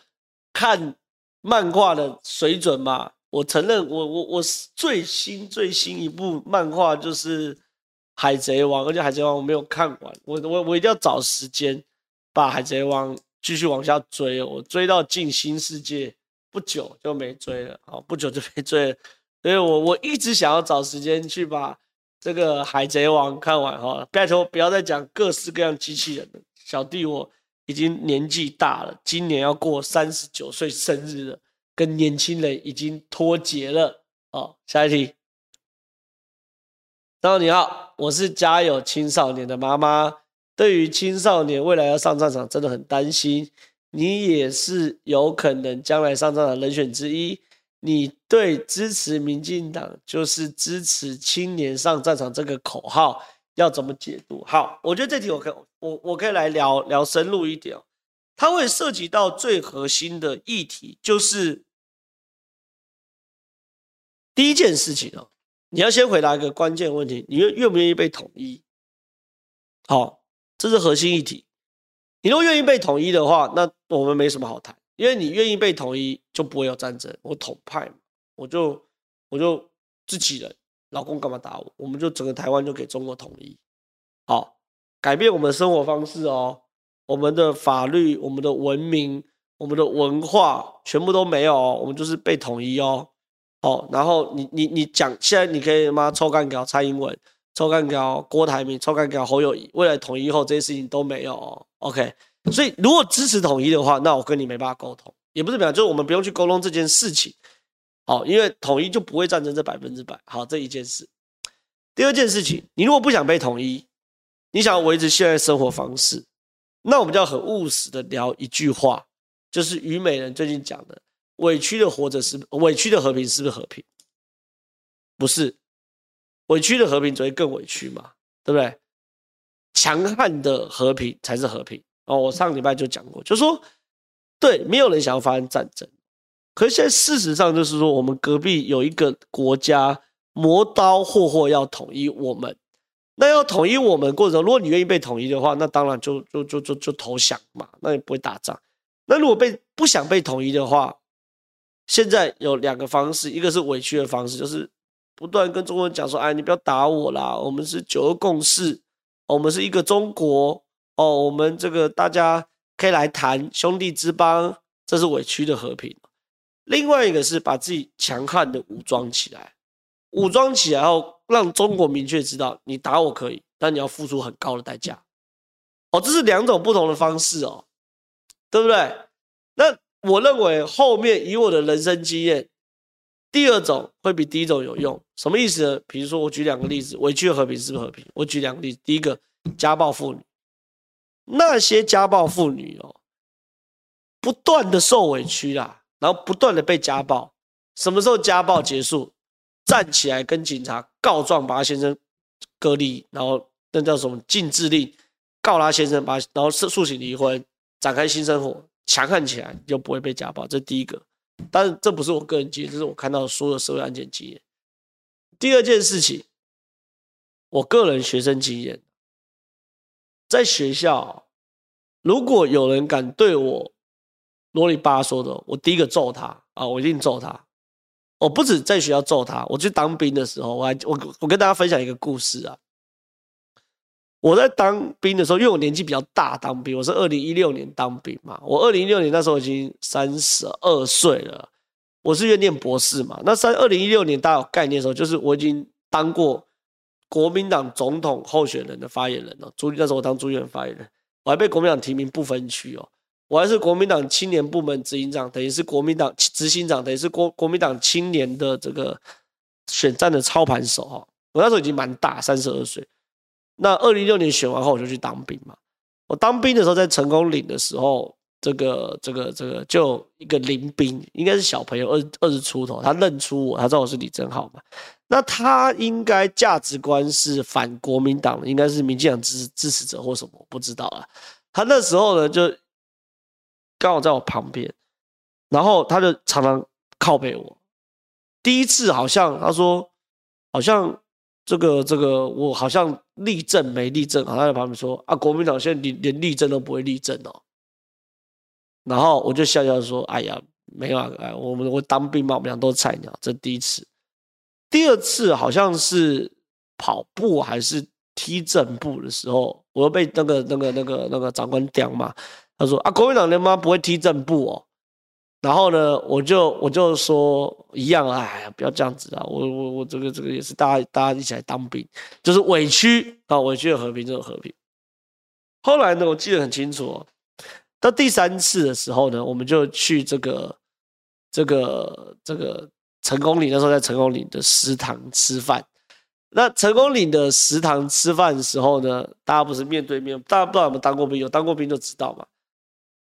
看漫画的水准嘛？我承认我，我我我最新最新一部漫画就是《海贼王》，而且《海贼王》我没有看完，我我我一定要找时间把《海贼王》继续往下追，我追到进新世界。不久就没追了，好，不久就没追了，所以我我一直想要找时间去把这个《海贼王》看完哈。拜托不要再讲各式各样机器人了，小弟我已经年纪大了，今年要过三十九岁生日了，跟年轻人已经脱节了。好，下一题。大家你好，我是家有青少年的妈妈，对于青少年未来要上战场真的很担心。你也是有可能将来上战场人选之一。你对支持民进党就是支持青年上战场这个口号要怎么解读？好，我觉得这题我可以我我可以来聊聊深入一点哦。它会涉及到最核心的议题，就是第一件事情哦，你要先回答一个关键问题：你愿愿不愿意被统一？好，这是核心议题。你都愿意被统一的话，那我们没什么好谈，因为你愿意被统一，就不会有战争。我统派，我就我就自己人，老公干嘛打我？我们就整个台湾就给中国统一，好，改变我们的生活方式哦，我们的法律、我们的文明、我们的文化全部都没有哦，我们就是被统一哦，哦，然后你你你讲，现在你可以妈臭干掉蔡英文。抽干掉郭台铭，抽干掉侯友宜，未来统一后这些事情都没有哦。OK，所以如果支持统一的话，那我跟你没办法沟通，也不是没有，就是我们不用去沟通这件事情。好，因为统一就不会战争这百分之百。好，这一件事。第二件事情，你如果不想被统一，你想要维持现在生活方式，那我们就要很务实的聊一句话，就是虞美人最近讲的：委屈的活着是委屈的和平，是不是和平？不是。委屈的和平只会更委屈嘛，对不对？强悍的和平才是和平哦。我上礼拜就讲过，就说对，没有人想要发生战争。可是现在事实上就是说，我们隔壁有一个国家磨刀霍霍要统一我们，那要统一我们过程，如果你愿意被统一的话，那当然就就就就就投降嘛，那也不会打仗。那如果被不想被统一的话，现在有两个方式，一个是委屈的方式，就是。不断跟中国人讲说：“哎，你不要打我啦！我们是九二共识，我们是一个中国哦。我们这个大家可以来谈兄弟之邦，这是委屈的和平。另外一个是把自己强悍的武装起来，武装起来后，让中国明确知道你打我可以，但你要付出很高的代价。哦，这是两种不同的方式哦，对不对？那我认为后面以我的人生经验。”第二种会比第一种有用，什么意思呢？比如说，我举两个例子，委屈和平是不是和平？我举两个例子，第一个，家暴妇女，那些家暴妇女哦，不断的受委屈啦，然后不断的被家暴，什么时候家暴结束？站起来跟警察告状，把他先生隔离，然后那叫什么禁制令，告他先生，把然后诉请离婚，展开新生活，强悍起来你就不会被家暴，这第一个。但是这不是我个人经验，这是我看到所有社会案件经验。第二件事情，我个人学生经验，在学校，如果有人敢对我啰里吧嗦的，我第一个揍他啊，我一定揍他。我不止在学校揍他，我去当兵的时候，我还我我跟大家分享一个故事啊。我在当兵的时候，因为我年纪比较大，当兵我是二零一六年当兵嘛，我二零一六年那时候已经三十二岁了，我是愿念博士嘛。那三二零一六年大家有概念的时候，就是我已经当过国民党总统候选人的发言人了。朱那时候我当朱立伦发言人，我还被国民党提名不分区哦。我还是国民党青年部门执行长，等于是国民党执行长，等于是国国民党青年的这个选战的操盘手哈。我那时候已经蛮大，三十二岁。那二零一六年选完后，我就去当兵嘛。我当兵的时候，在成功岭的时候，这个这个这个就一个林兵，应该是小朋友，二二十出头，他认出我，他知道我是李正浩嘛。那他应该价值观是反国民党，应该是民进党支支持者或什么，我不知道啊。他那时候呢，就。刚好在我旁边，然后他就常常靠背我。第一次好像他说，好像这个这个我好像立正没立正，他在旁边说啊，国民党现在连连立正都不会立正哦。然后我就笑笑说，哎呀，没有啊，哎，我们我当兵嘛，我们俩都是菜鸟，这第一次。第二次好像是跑步还是踢正步的时候，我又被那个那个那个那个长官刁嘛。他说啊，国民党他妈不会踢正步哦。然后呢，我就我就说一样，哎，不要这样子啊！我我我这个这个也是大家大家一起来当兵，就是委屈啊，委屈的和平就是和平。后来呢，我记得很清楚哦，到第三次的时候呢，我们就去这个这个这个成功岭，那时候在成功岭的食堂吃饭。那成功岭的食堂吃饭的时候呢，大家不是面对面，大家不知道有没有当过兵，有当过兵就知道嘛。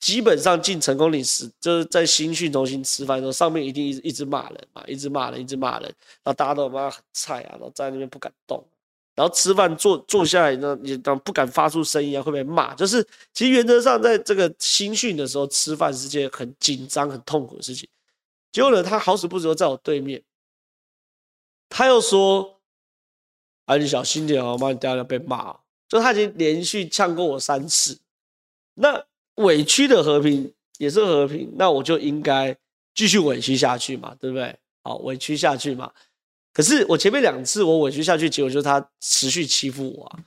基本上进成功岭时，就是在新训中心吃饭的时候，上面一定一直一直骂人嘛，一直骂人，一直骂人，然后大家都他很菜啊，然后在那边不敢动，然后吃饭坐坐下来呢，也当不敢发出声音啊，会被骂。就是其实原则上，在这个新训的时候吃饭是件很紧张、很痛苦的事情。结果呢，他好死不死在我对面，他又说：“啊，你小心点哦，妈，你等下要被骂。”就他已经连续呛过我三次，那。委屈的和平也是和平，那我就应该继续委屈下去嘛，对不对？好，委屈下去嘛。可是我前面两次我委屈下去，结果就是他持续欺负我啊。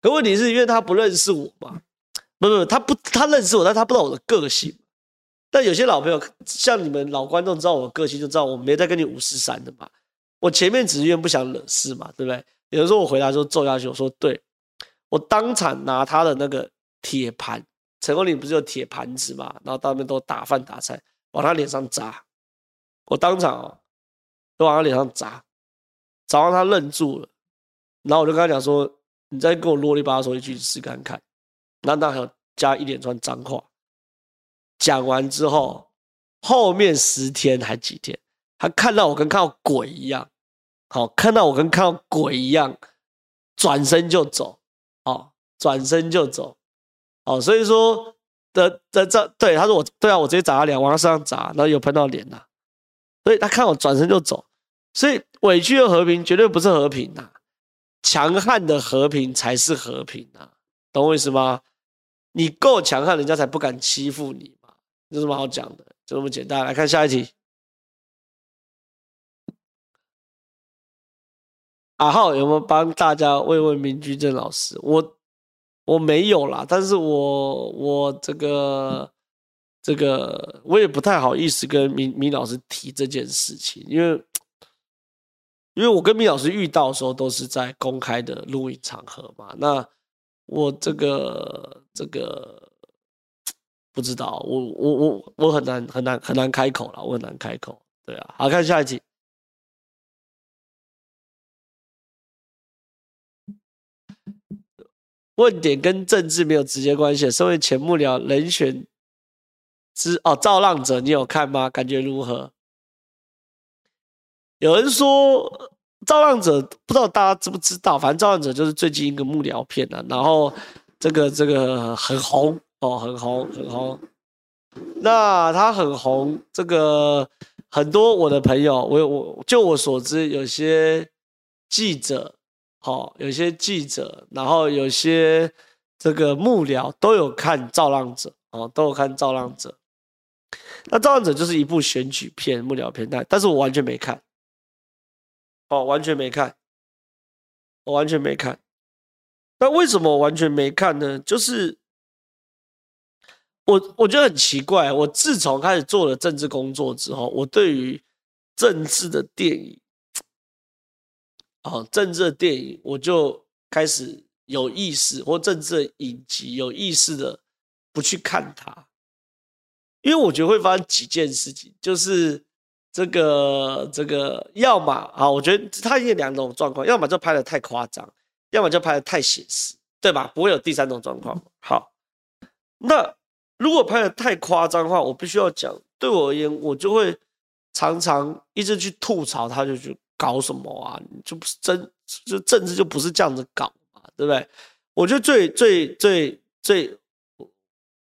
可问题是因为他不认识我嘛？不不，他不，他认识我，但他不知道我的个性。但有些老朋友，像你们老观众知道我个性，就知道我没在跟你五四三的嘛。我前面只是因为不想惹事嘛，对不对？有人说我回答说揍下去，我说对，我当场拿他的那个铁盘。成功岭不是有铁盘子嘛？然后到那边都打饭打菜，往他脸上砸。我当场哦，都往他脸上砸，砸到他愣住了。然后我就跟他讲说：“你再给我啰里吧嗦一句试看看。”然后他还有加一连串脏话。讲完之后，后面十天还几天，他看到我跟看到鬼一样，好，看到我跟看到鬼一样，转身就走，哦，转身就走。哦，所以说的的这对他说我对啊，我直接砸他脸，往他身上砸，然后有喷到脸呐，所以他看我转身就走，所以委屈的和平绝对不是和平呐，强悍的和平才是和平呐，懂我意思吗？你够强悍，人家才不敢欺负你嘛，有什么好讲的？就这么简单。来看下一题，阿浩有没有帮大家问问明居正老师？我。我没有啦，但是我我这个这个我也不太好意思跟米米老师提这件事情，因为因为我跟米老师遇到的时候都是在公开的录音场合嘛，那我这个这个不知道，我我我我很难很难很难开口了，我很难开口，对啊，好，看下一题。问点跟政治没有直接关系。身为前幕僚人选之哦，造浪者，你有看吗？感觉如何？有人说造浪者，不知道大家知不知道？反正造浪者就是最近一个幕僚片啊，然后这个这个很红哦，很红很红。那他很红，这个很多我的朋友，我我就我所知，有些记者。好，有些记者，然后有些这个幕僚都有看《造浪者》哦，都有看《造浪者》。那《造浪者》就是一部选举片、幕僚片，但但是我完全没看，哦，完全没看，我完全没看。那为什么我完全没看呢？就是我我觉得很奇怪。我自从开始做了政治工作之后，我对于政治的电影，哦，政治的电影，我就开始有意识，或政治的影集有意识的不去看它，因为我觉得会发生几件事情，就是这个这个，要么啊，我觉得它有两种状况，要么就拍的太夸张。要么就拍的太写实，对吧？不会有第三种状况。好，那如果拍的太夸张的话，我必须要讲，对我而言，我就会常常一直去吐槽他，就去搞什么啊？就不是真，就政治就不是这样子搞嘛，对不对？我觉得最最最最，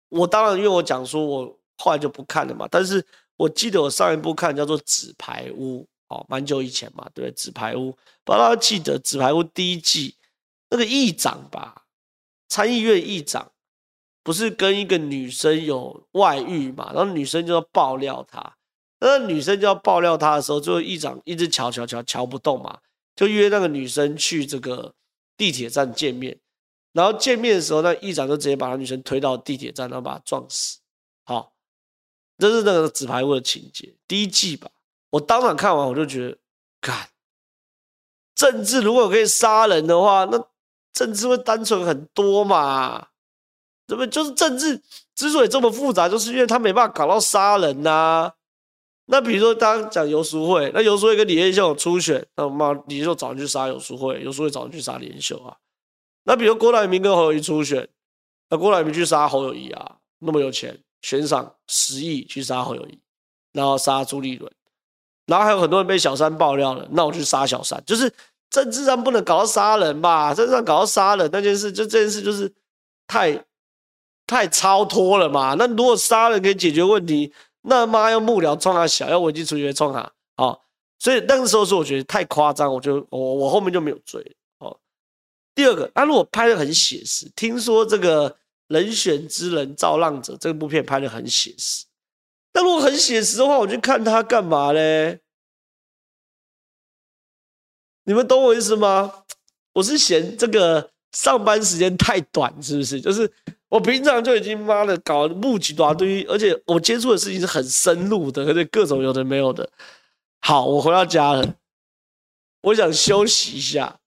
我当然因为我讲说，我后来就不看了嘛。但是我记得我上一部看叫做《纸牌屋》，哦，蛮久以前嘛，对不对？《纸牌屋》，不知道大记得《纸牌屋》第一季。那个议长吧，参议院议长不是跟一个女生有外遇嘛？然后女生就要爆料他，那女生就要爆料他的时候，最后议长一直乔乔乔乔不动嘛，就约那个女生去这个地铁站见面。然后见面的时候，那议长就直接把那女生推到地铁站，然后把她撞死。好，这是那个纸牌屋的情节，第一季吧。我当场看完，我就觉得，干，政治如果可以杀人的话，那。政治会单纯很多嘛？对不？就是政治之所以这么复杂，就是因为他没办法搞到杀人呐、那比如说，当讲游淑慧，那游淑慧跟李彦秀有初选，那妈李彦秀找人去杀游淑慧，游淑慧找人去杀李彦秀啊。那比如郭台铭跟侯友谊初选，那郭台铭去杀侯友谊啊，那么有钱，悬赏十亿去杀侯友谊，然后杀朱立伦，然后还有很多人被小三爆料了，那我去杀小三，就是。政治上不能搞到杀人吧？政治上搞到杀人那件事，就这件事就是太太超脱了嘛。那如果杀人可以解决问题，那妈要幕僚冲他小，要危机处理冲他，好，所以那个时候是我觉得太夸张，我就我我后面就没有追。哦，第二个，他如果拍得很写实，听说这个人选之人造浪者这部片拍得很写实，那如果很写实的话，我去看他干嘛嘞？你们懂我意思吗？我是嫌这个上班时间太短，是不是？就是我平常就已经妈的搞募集大堆，而且我接触的事情是很深入的，而且各种有的没有的。好，我回到家了，我想休息一下。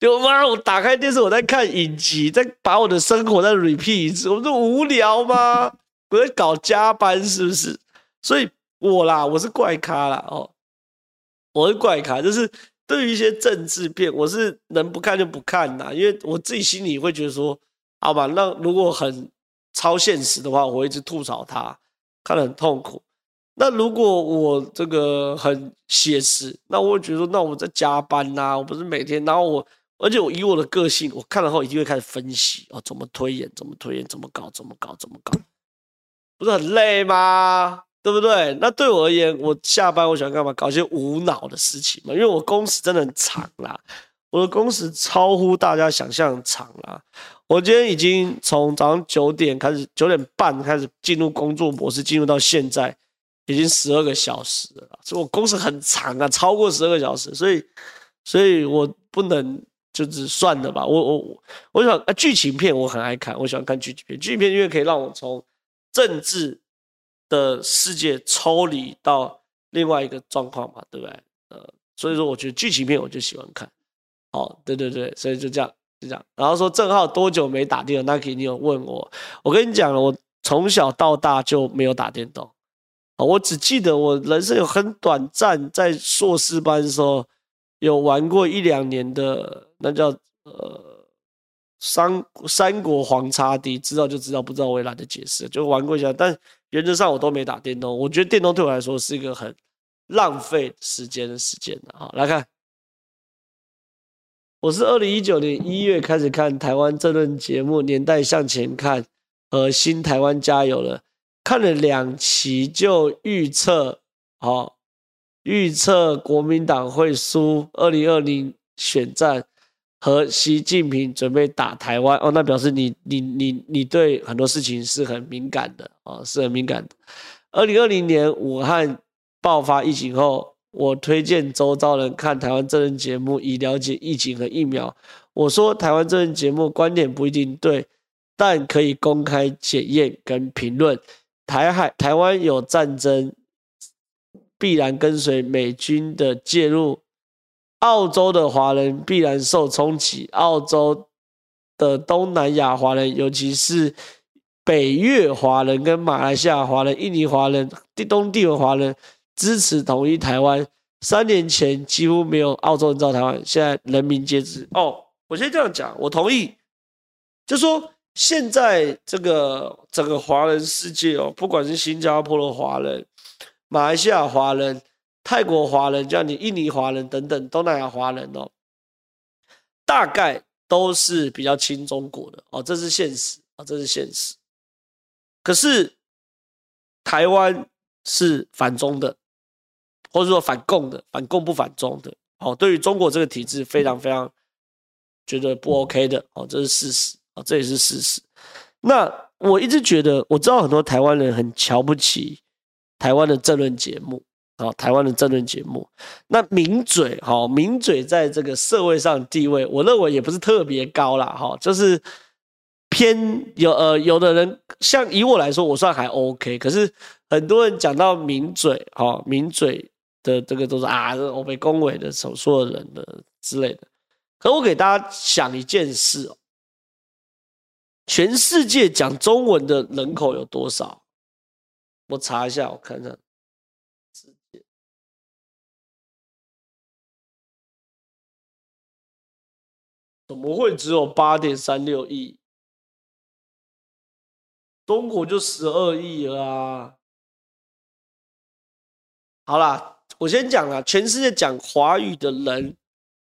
就妈，我打开电视，我在看影集，在把我的生活再 repeat 一次，我就无聊吗？我在搞加班，是不是？所以我啦，我是怪咖啦哦，我是怪咖，就是。对于一些政治片，我是能不看就不看呐，因为我自己心里会觉得说，好吧，那如果很超现实的话，我一直吐槽他，看得很痛苦。那如果我这个很写实，那我会觉得，那我在加班呐，我不是每天，然后我，而且我以我的个性，我看了后一定会开始分析哦，怎么推演，怎么推演，怎么搞，怎么搞，怎么搞，不是很累吗？对不对？那对我而言，我下班我喜欢干嘛？搞些无脑的事情嘛。因为我工时真的很长啦，我的工时超乎大家想象长啦。我今天已经从早上九点开始，九点半开始进入工作模式，进入到现在已经十二个小时了，所以我工时很长啊，超过十二个小时，所以，所以我不能就是算了吧。我我我想啊，剧情片我很爱看，我喜欢看剧情片，剧情片因为可以让我从政治。的世界抽离到另外一个状况嘛，对不对？呃，所以说我觉得剧情片我就喜欢看。哦，对对对，所以就这样，是这样。然后说正浩多久没打电动？那肯定有问我。我跟你讲了，我从小到大就没有打电动。我只记得我人生有很短暂，在硕士班的时候有玩过一两年的，那叫呃。三三国黄叉 D，知道就知道，不知道我也懒得解释，就玩过一下。但原则上我都没打电动，我觉得电动对我来说是一个很浪费时间的时间的。好，来看，我是二零一九年一月开始看台湾政论节目《年代向前看》和《新台湾加油了》，看了两期就预测，好，预测国民党会输二零二零选战。和习近平准备打台湾哦，那表示你你你你对很多事情是很敏感的啊，是很敏感的。二零二零年武汉爆发疫情后，我推荐周遭人看台湾政论节目，以了解疫情和疫苗。我说台湾政论节目观点不一定对，但可以公开检验跟评论。台海台湾有战争，必然跟随美军的介入。澳洲的华人必然受冲击。澳洲的东南亚华人，尤其是北越华人、跟马来西亚华人、印尼华人、东帝汶华人。支持统一台湾。三年前几乎没有澳洲人到台湾，现在人民皆知。哦，我先这样讲，我同意。就说现在这个整个华人世界哦，不管是新加坡的华人、马来西亚华人、泰国华人，像你印尼华人等等东南亚华人哦，大概都是比较亲中国的哦，这是现实啊，这是现实。可是台湾是反中的。或者说反共的，反共不反中的，哦，对于中国这个体制非常非常觉得不 OK 的，哦，这是事实，哦，这也是事实。那我一直觉得，我知道很多台湾人很瞧不起台湾的政论节目，啊，台湾的政论节目。那名嘴，哈，名嘴在这个社会上地位，我认为也不是特别高啦，哈，就是偏有呃，有的人像以我来说，我算还 OK，可是很多人讲到名嘴，哈，名嘴。的这个都是啊，我被恭维的少数的人的之类的。可我给大家想一件事哦，全世界讲中文的人口有多少？我查一下，我看看。世界怎么会只有八点三六亿？中国就十二亿了啊！好啦。我先讲了，全世界讲华语的人，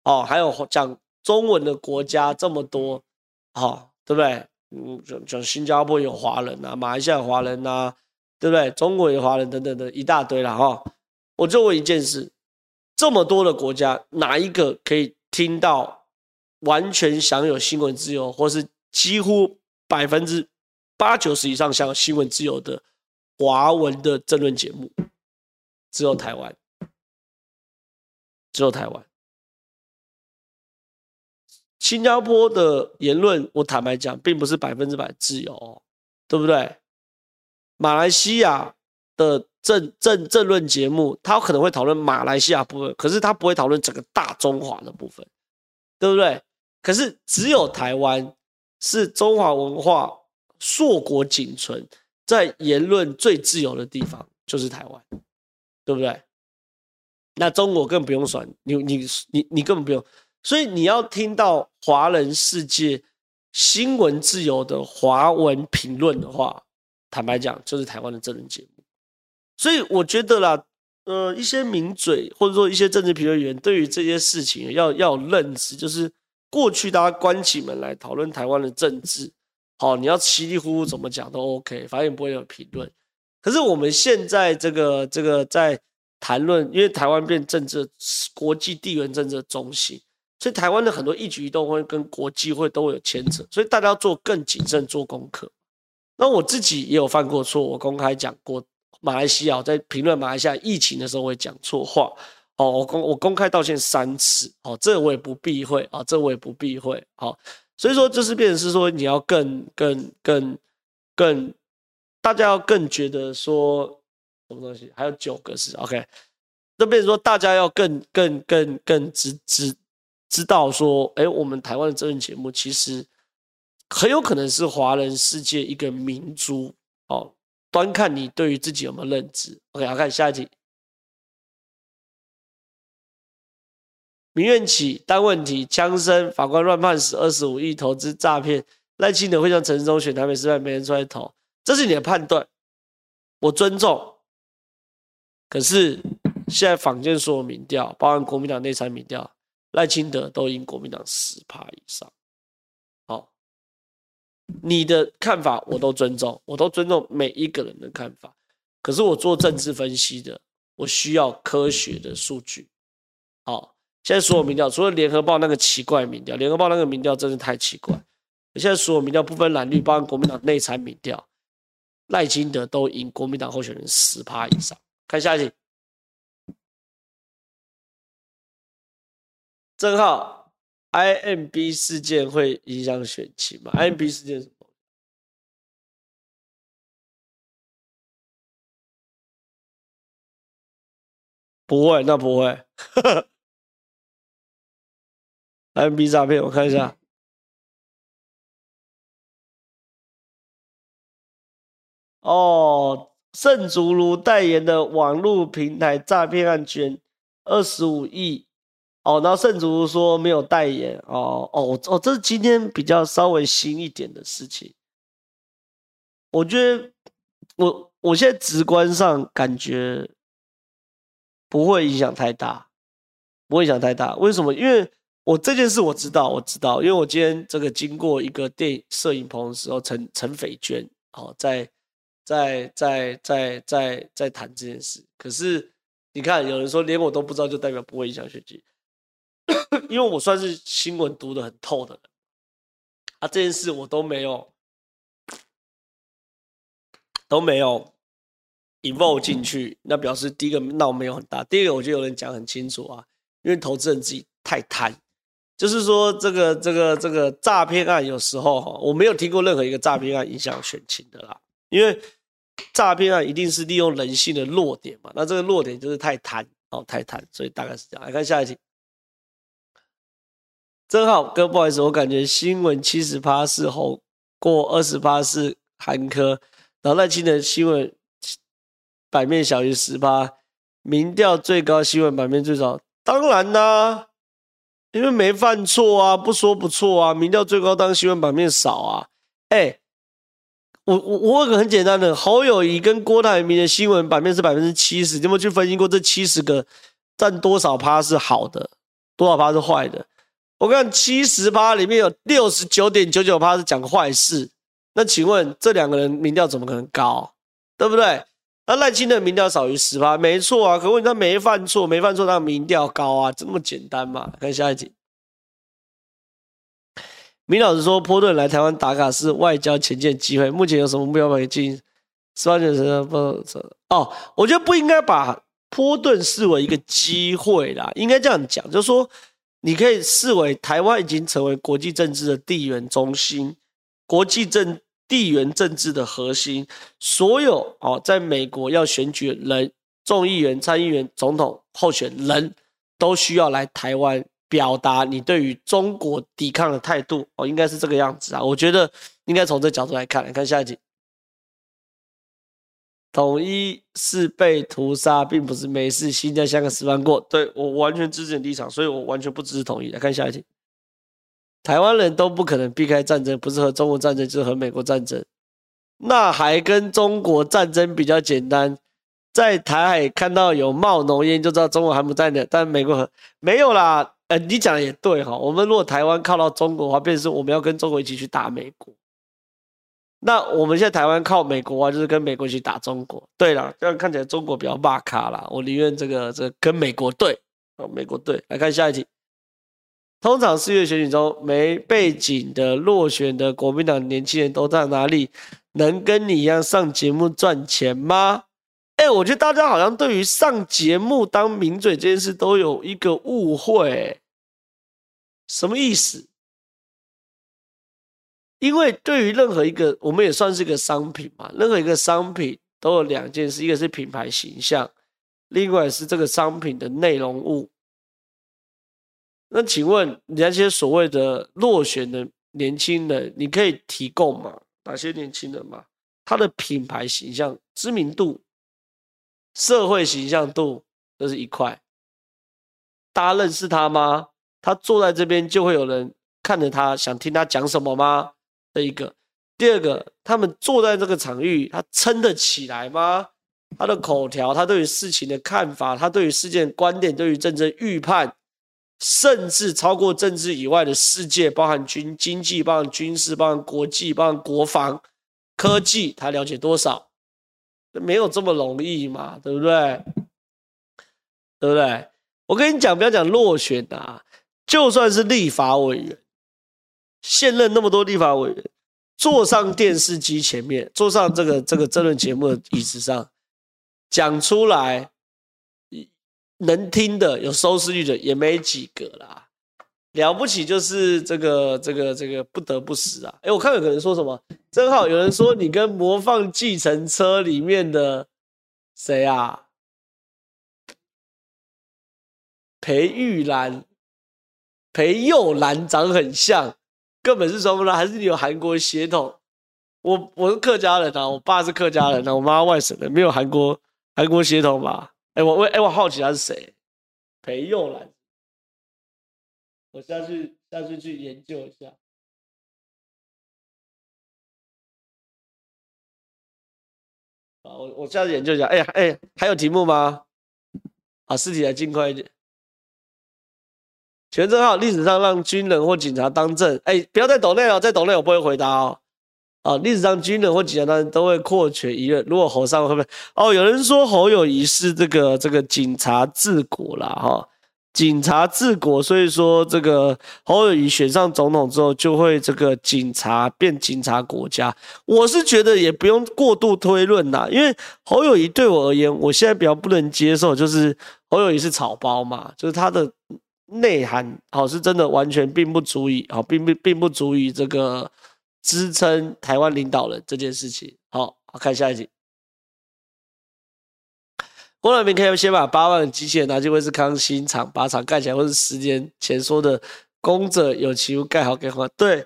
哦，还有讲中文的国家这么多，哦，对不对？嗯，讲讲新加坡有华人呐，马来西亚华人呐，对不对？中国有华人等等的一大堆了哈、哦。我就问一件事：这么多的国家，哪一个可以听到完全享有新闻自由，或是几乎百分之八九十以上享有新闻自由的华文的政论节目？只有台湾。只有台湾、新加坡的言论，我坦白讲，并不是百分之百自由哦，对不对？马来西亚的政政政论节目，他可能会讨论马来西亚部分，可是他不会讨论整个大中华的部分，对不对？可是只有台湾是中华文化硕果仅存，在言论最自由的地方，就是台湾，对不对？那中国更不用算，你你你你根本不用，所以你要听到华人世界新闻自由的华文评论的话，坦白讲，就是台湾的政论节目。所以我觉得啦，呃，一些名嘴或者说一些政治评论员对于这些事情要要有认知，就是过去大家关起门来讨论台湾的政治，好，你要稀里糊涂怎么讲都 OK，反正也不会有评论。可是我们现在这个这个在。谈论，因为台湾变政治国际地缘政治的中心，所以台湾的很多一举一动会跟国际会都会有牵扯，所以大家要做更谨慎做功课。那我自己也有犯过错，我公开讲过马来西亚在评论马来西亚疫情的时候会讲错话，哦，我公我公开道歉三次，哦，这我也不避讳啊，这我也不避讳，好，所以说就是变成是说你要更更更更，大家要更觉得说。什么东西？还有九个是 OK，这变成说大家要更更更更知知知道说，哎，我们台湾的政论节目其实很有可能是华人世界一个明珠哦。端看你对于自己有没有认知。OK，好，看下一题。民怨起，单问题，枪声，法官乱判死二十五亿，投资诈骗，赖清德会像陈时中选台北市长，没人出来投，这是你的判断，我尊重。可是现在坊间所有民调，包含国民党内参民调，赖清德都赢国民党十趴以上。好，你的看法我都尊重，我都尊重每一个人的看法。可是我做政治分析的，我需要科学的数据。好，现在所有民调，除了联合报那个奇怪民调，联合报那个民调真的太奇怪。现在所有民调不分蓝绿，包含国民党内参民调，赖清德都赢国民党候选人十趴以上。看下一题。正好 IMB 事件会影响选情吗？IMB 事件什么？不会，那不会。IMB 诈骗，我看一下。哦，盛竹如代言的网络平台诈骗案捐二十五亿。哦，然后盛竹如说没有代言。哦哦哦，这是今天比较稍微新一点的事情。我觉得我我现在直观上感觉不会影响太大，不会影响太大。为什么？因为我这件事我知道，我知道，因为我今天这个经过一个电影摄影棚的时候，陈陈斐娟哦在。在在在在在谈这件事，可是你看，有人说连我都不知道，就代表不会影响选举，因为我算是新闻读得很透的人。啊，这件事我都没有都没有 involve 进去，那表示第一个闹没有很大，第二个我觉得有人讲很清楚啊，因为投资人自己太贪，就是说这个这个这个诈骗案有时候哈，我没有听过任何一个诈骗案影响选情的啦，因为。诈骗案一定是利用人性的弱点嘛？那这个弱点就是太贪哦，太贪，所以大概是这样。来看下一题，正好哥，不好意思，我感觉新闻七十趴是红过二十趴是韩科，然后赖清德新闻版面小于十趴，民调最高，新闻版面最少。当然啦、啊，因为没犯错啊，不说不错啊，民调最高当新闻版面少啊，哎、我我我有个很简单的，侯友谊跟郭台铭的新闻版面是百分之七十，你有没有去分析过这七十个占多少趴是好的，多少趴是坏的？我看七十趴里面有六十九点九九趴是讲坏事，那请问这两个人民调怎么可能高？对不对？那赖清德民调少于十趴，没错啊，可问他没犯错，没犯错，他民调高啊，这么简单嘛？看下一题。明老师说，波顿来台湾打卡是外交前进机会。目前有什么目标可以进？十八点十不哦，我觉得不应该把波顿视为一个机会啦，应该这样讲，就是说你可以视为台湾已经成为国际政治的地缘中心，国际政地缘政治的核心。所有哦，在美国要选举人、众议员、参议员、总统候选人都需要来台湾。表达你对于中国抵抗的态度哦，应该是这个样子啊。我觉得应该从这角度来看，来看下一集。统一是被屠杀，并不是没事。新疆、香港示范过，对，我完全支持你立场，所以我完全不支持统一。来看下一集。台湾人都不可能避开战争，不是和中国战争，就是和美国战争。那还跟中国战争比较简单，在台海看到有冒浓烟，就知道中国还不在呢。但美国和没有啦。呃，你讲的也对哈。我们如果台湾靠到中国的话，变成是我们要跟中国一起去打美国。那我们现在台湾靠美国啊，就是跟美国一起打中国。对了，这样看起来中国比较骂卡啦。我宁愿这个这个跟美国对，哦，美国对。来看下一题。通常四月选举中没背景的落选的国民党年轻人都在哪里？能跟你一样上节目赚钱吗？哎、我觉得大家好像对于上节目当名嘴这件事都有一个误会，什么意思？因为对于任何一个，我们也算是一个商品嘛，任何一个商品都有两件事，一个是品牌形象，另外是这个商品的内容物。那请问你那些所谓的落选的年轻人，你可以提供吗？哪些年轻人嘛？他的品牌形象、知名度？社会形象度，这是一块。大家认识他吗？他坐在这边就会有人看着他，想听他讲什么吗？这一个。第二个，他们坐在这个场域，他撑得起来吗？他的口条，他对于事情的看法，他对于事件观点，对于政治预判，甚至超过政治以外的世界，包含军经济，包含军事，包含国际，包含国防、科技，他了解多少？没有这么容易嘛，对不对？对不对？我跟你讲，不要讲落选啊，就算是立法委员，现任那么多立法委员，坐上电视机前面，坐上这个这个争论节目的椅子上，讲出来能听的、有收视率的也没几个啦。了不起就是这个这个这个不得不死啊！哎，我看有个人说什么，真好，有人说你跟模范计程车里面的谁啊？裴玉兰、裴佑兰长很像，根本是双胞胎，还是你有韩国血统？我我是客家人啊，我爸是客家人啊，我妈外省人，没有韩国韩国血统吧？哎，我我哎，我好奇他是谁？裴佑兰。我下去下去去研究一下，啊，我我下去研究一下。哎呀，哎，还有题目吗？啊，试题来尽快一点。全真号历史上让军人或警察当政，哎，不要再抖内了，再抖内我不会回答哦。啊，历史上军人或警察当政都会扩权一任，如果侯上会不会？哦，有人说侯友宜是这个这个警察治国了哈。警察治国，所以说这个侯友谊选上总统之后，就会这个警察变警察国家。我是觉得也不用过度推论呐，因为侯友谊对我而言，我现在比较不能接受，就是侯友谊是草包嘛，就是他的内涵好是真的完全并不足以好，并不并不足以这个支撑台湾领导人这件事情。好，好看下一集。郭台铭可以先把八万机器人拿去威斯康星厂把厂盖起来，或是十年前说的公者有其屋盖好给还。对，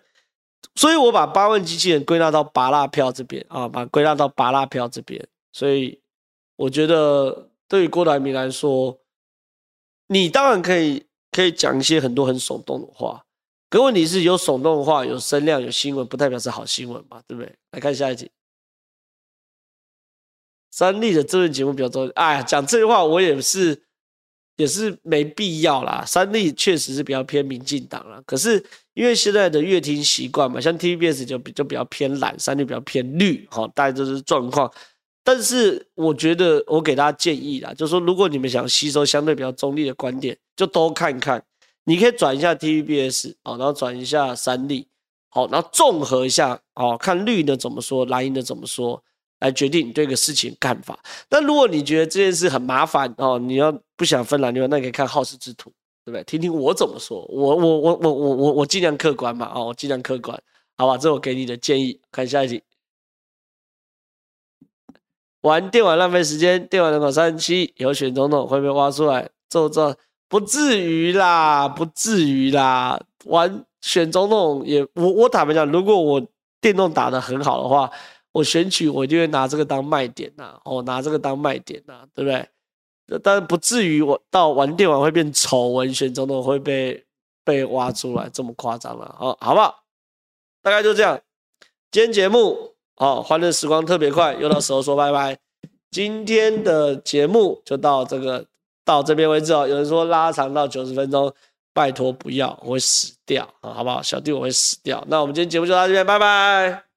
所以我把八万机器人归纳到拔蜡票这边啊，把归纳到拔蜡票这边。所以我觉得对于郭台铭来说，你当然可以可以讲一些很多很耸动的话，可问题是有耸动的话，有声量，有新闻，不代表是好新闻嘛，对不对？来看下一集。三立的这类节目比较多，哎呀，讲这句话我也是，也是没必要啦。三立确实是比较偏民进党啦，可是因为现在的阅听习惯嘛，像 TVBS 就比就比较偏蓝，三立比较偏绿，哈，大概就是状况。但是我觉得我给大家建议啦，就是说如果你们想吸收相对比较中立的观点，就都看看，你可以转一下 TVBS，哦，然后转一下三立，好，然后综合一下，哦，看绿的怎么说，蓝营的怎么说。来决定你对一个事情看法。但如果你觉得这件事很麻烦哦，你要不想分蓝绿，那你可以看好事之徒，对不对？听听我怎么说，我我我我我我我尽量客观嘛，哦，我尽量客观，好吧？这我给你的建议。看下一题，玩电玩浪费时间，电玩人口三十七，有选总统会被挖出来做做，不至于啦，不至于啦。玩选总统也，我我坦白讲，如果我电动打得很好的话。我选举，我就会拿这个当卖点呐、啊，哦，拿这个当卖点呐、啊，对不对？但不至于我到玩电玩会变丑闻，选总统会被被挖出来这么夸张了，好，好不好？大概就这样。今天节目，哦，欢乐时光特别快，又到时候说拜拜。今天的节目就到这个到这边为止哦。有人说拉长到九十分钟，拜托不要，我会死掉啊，好不好？小弟我会死掉。那我们今天节目就到这边，拜拜。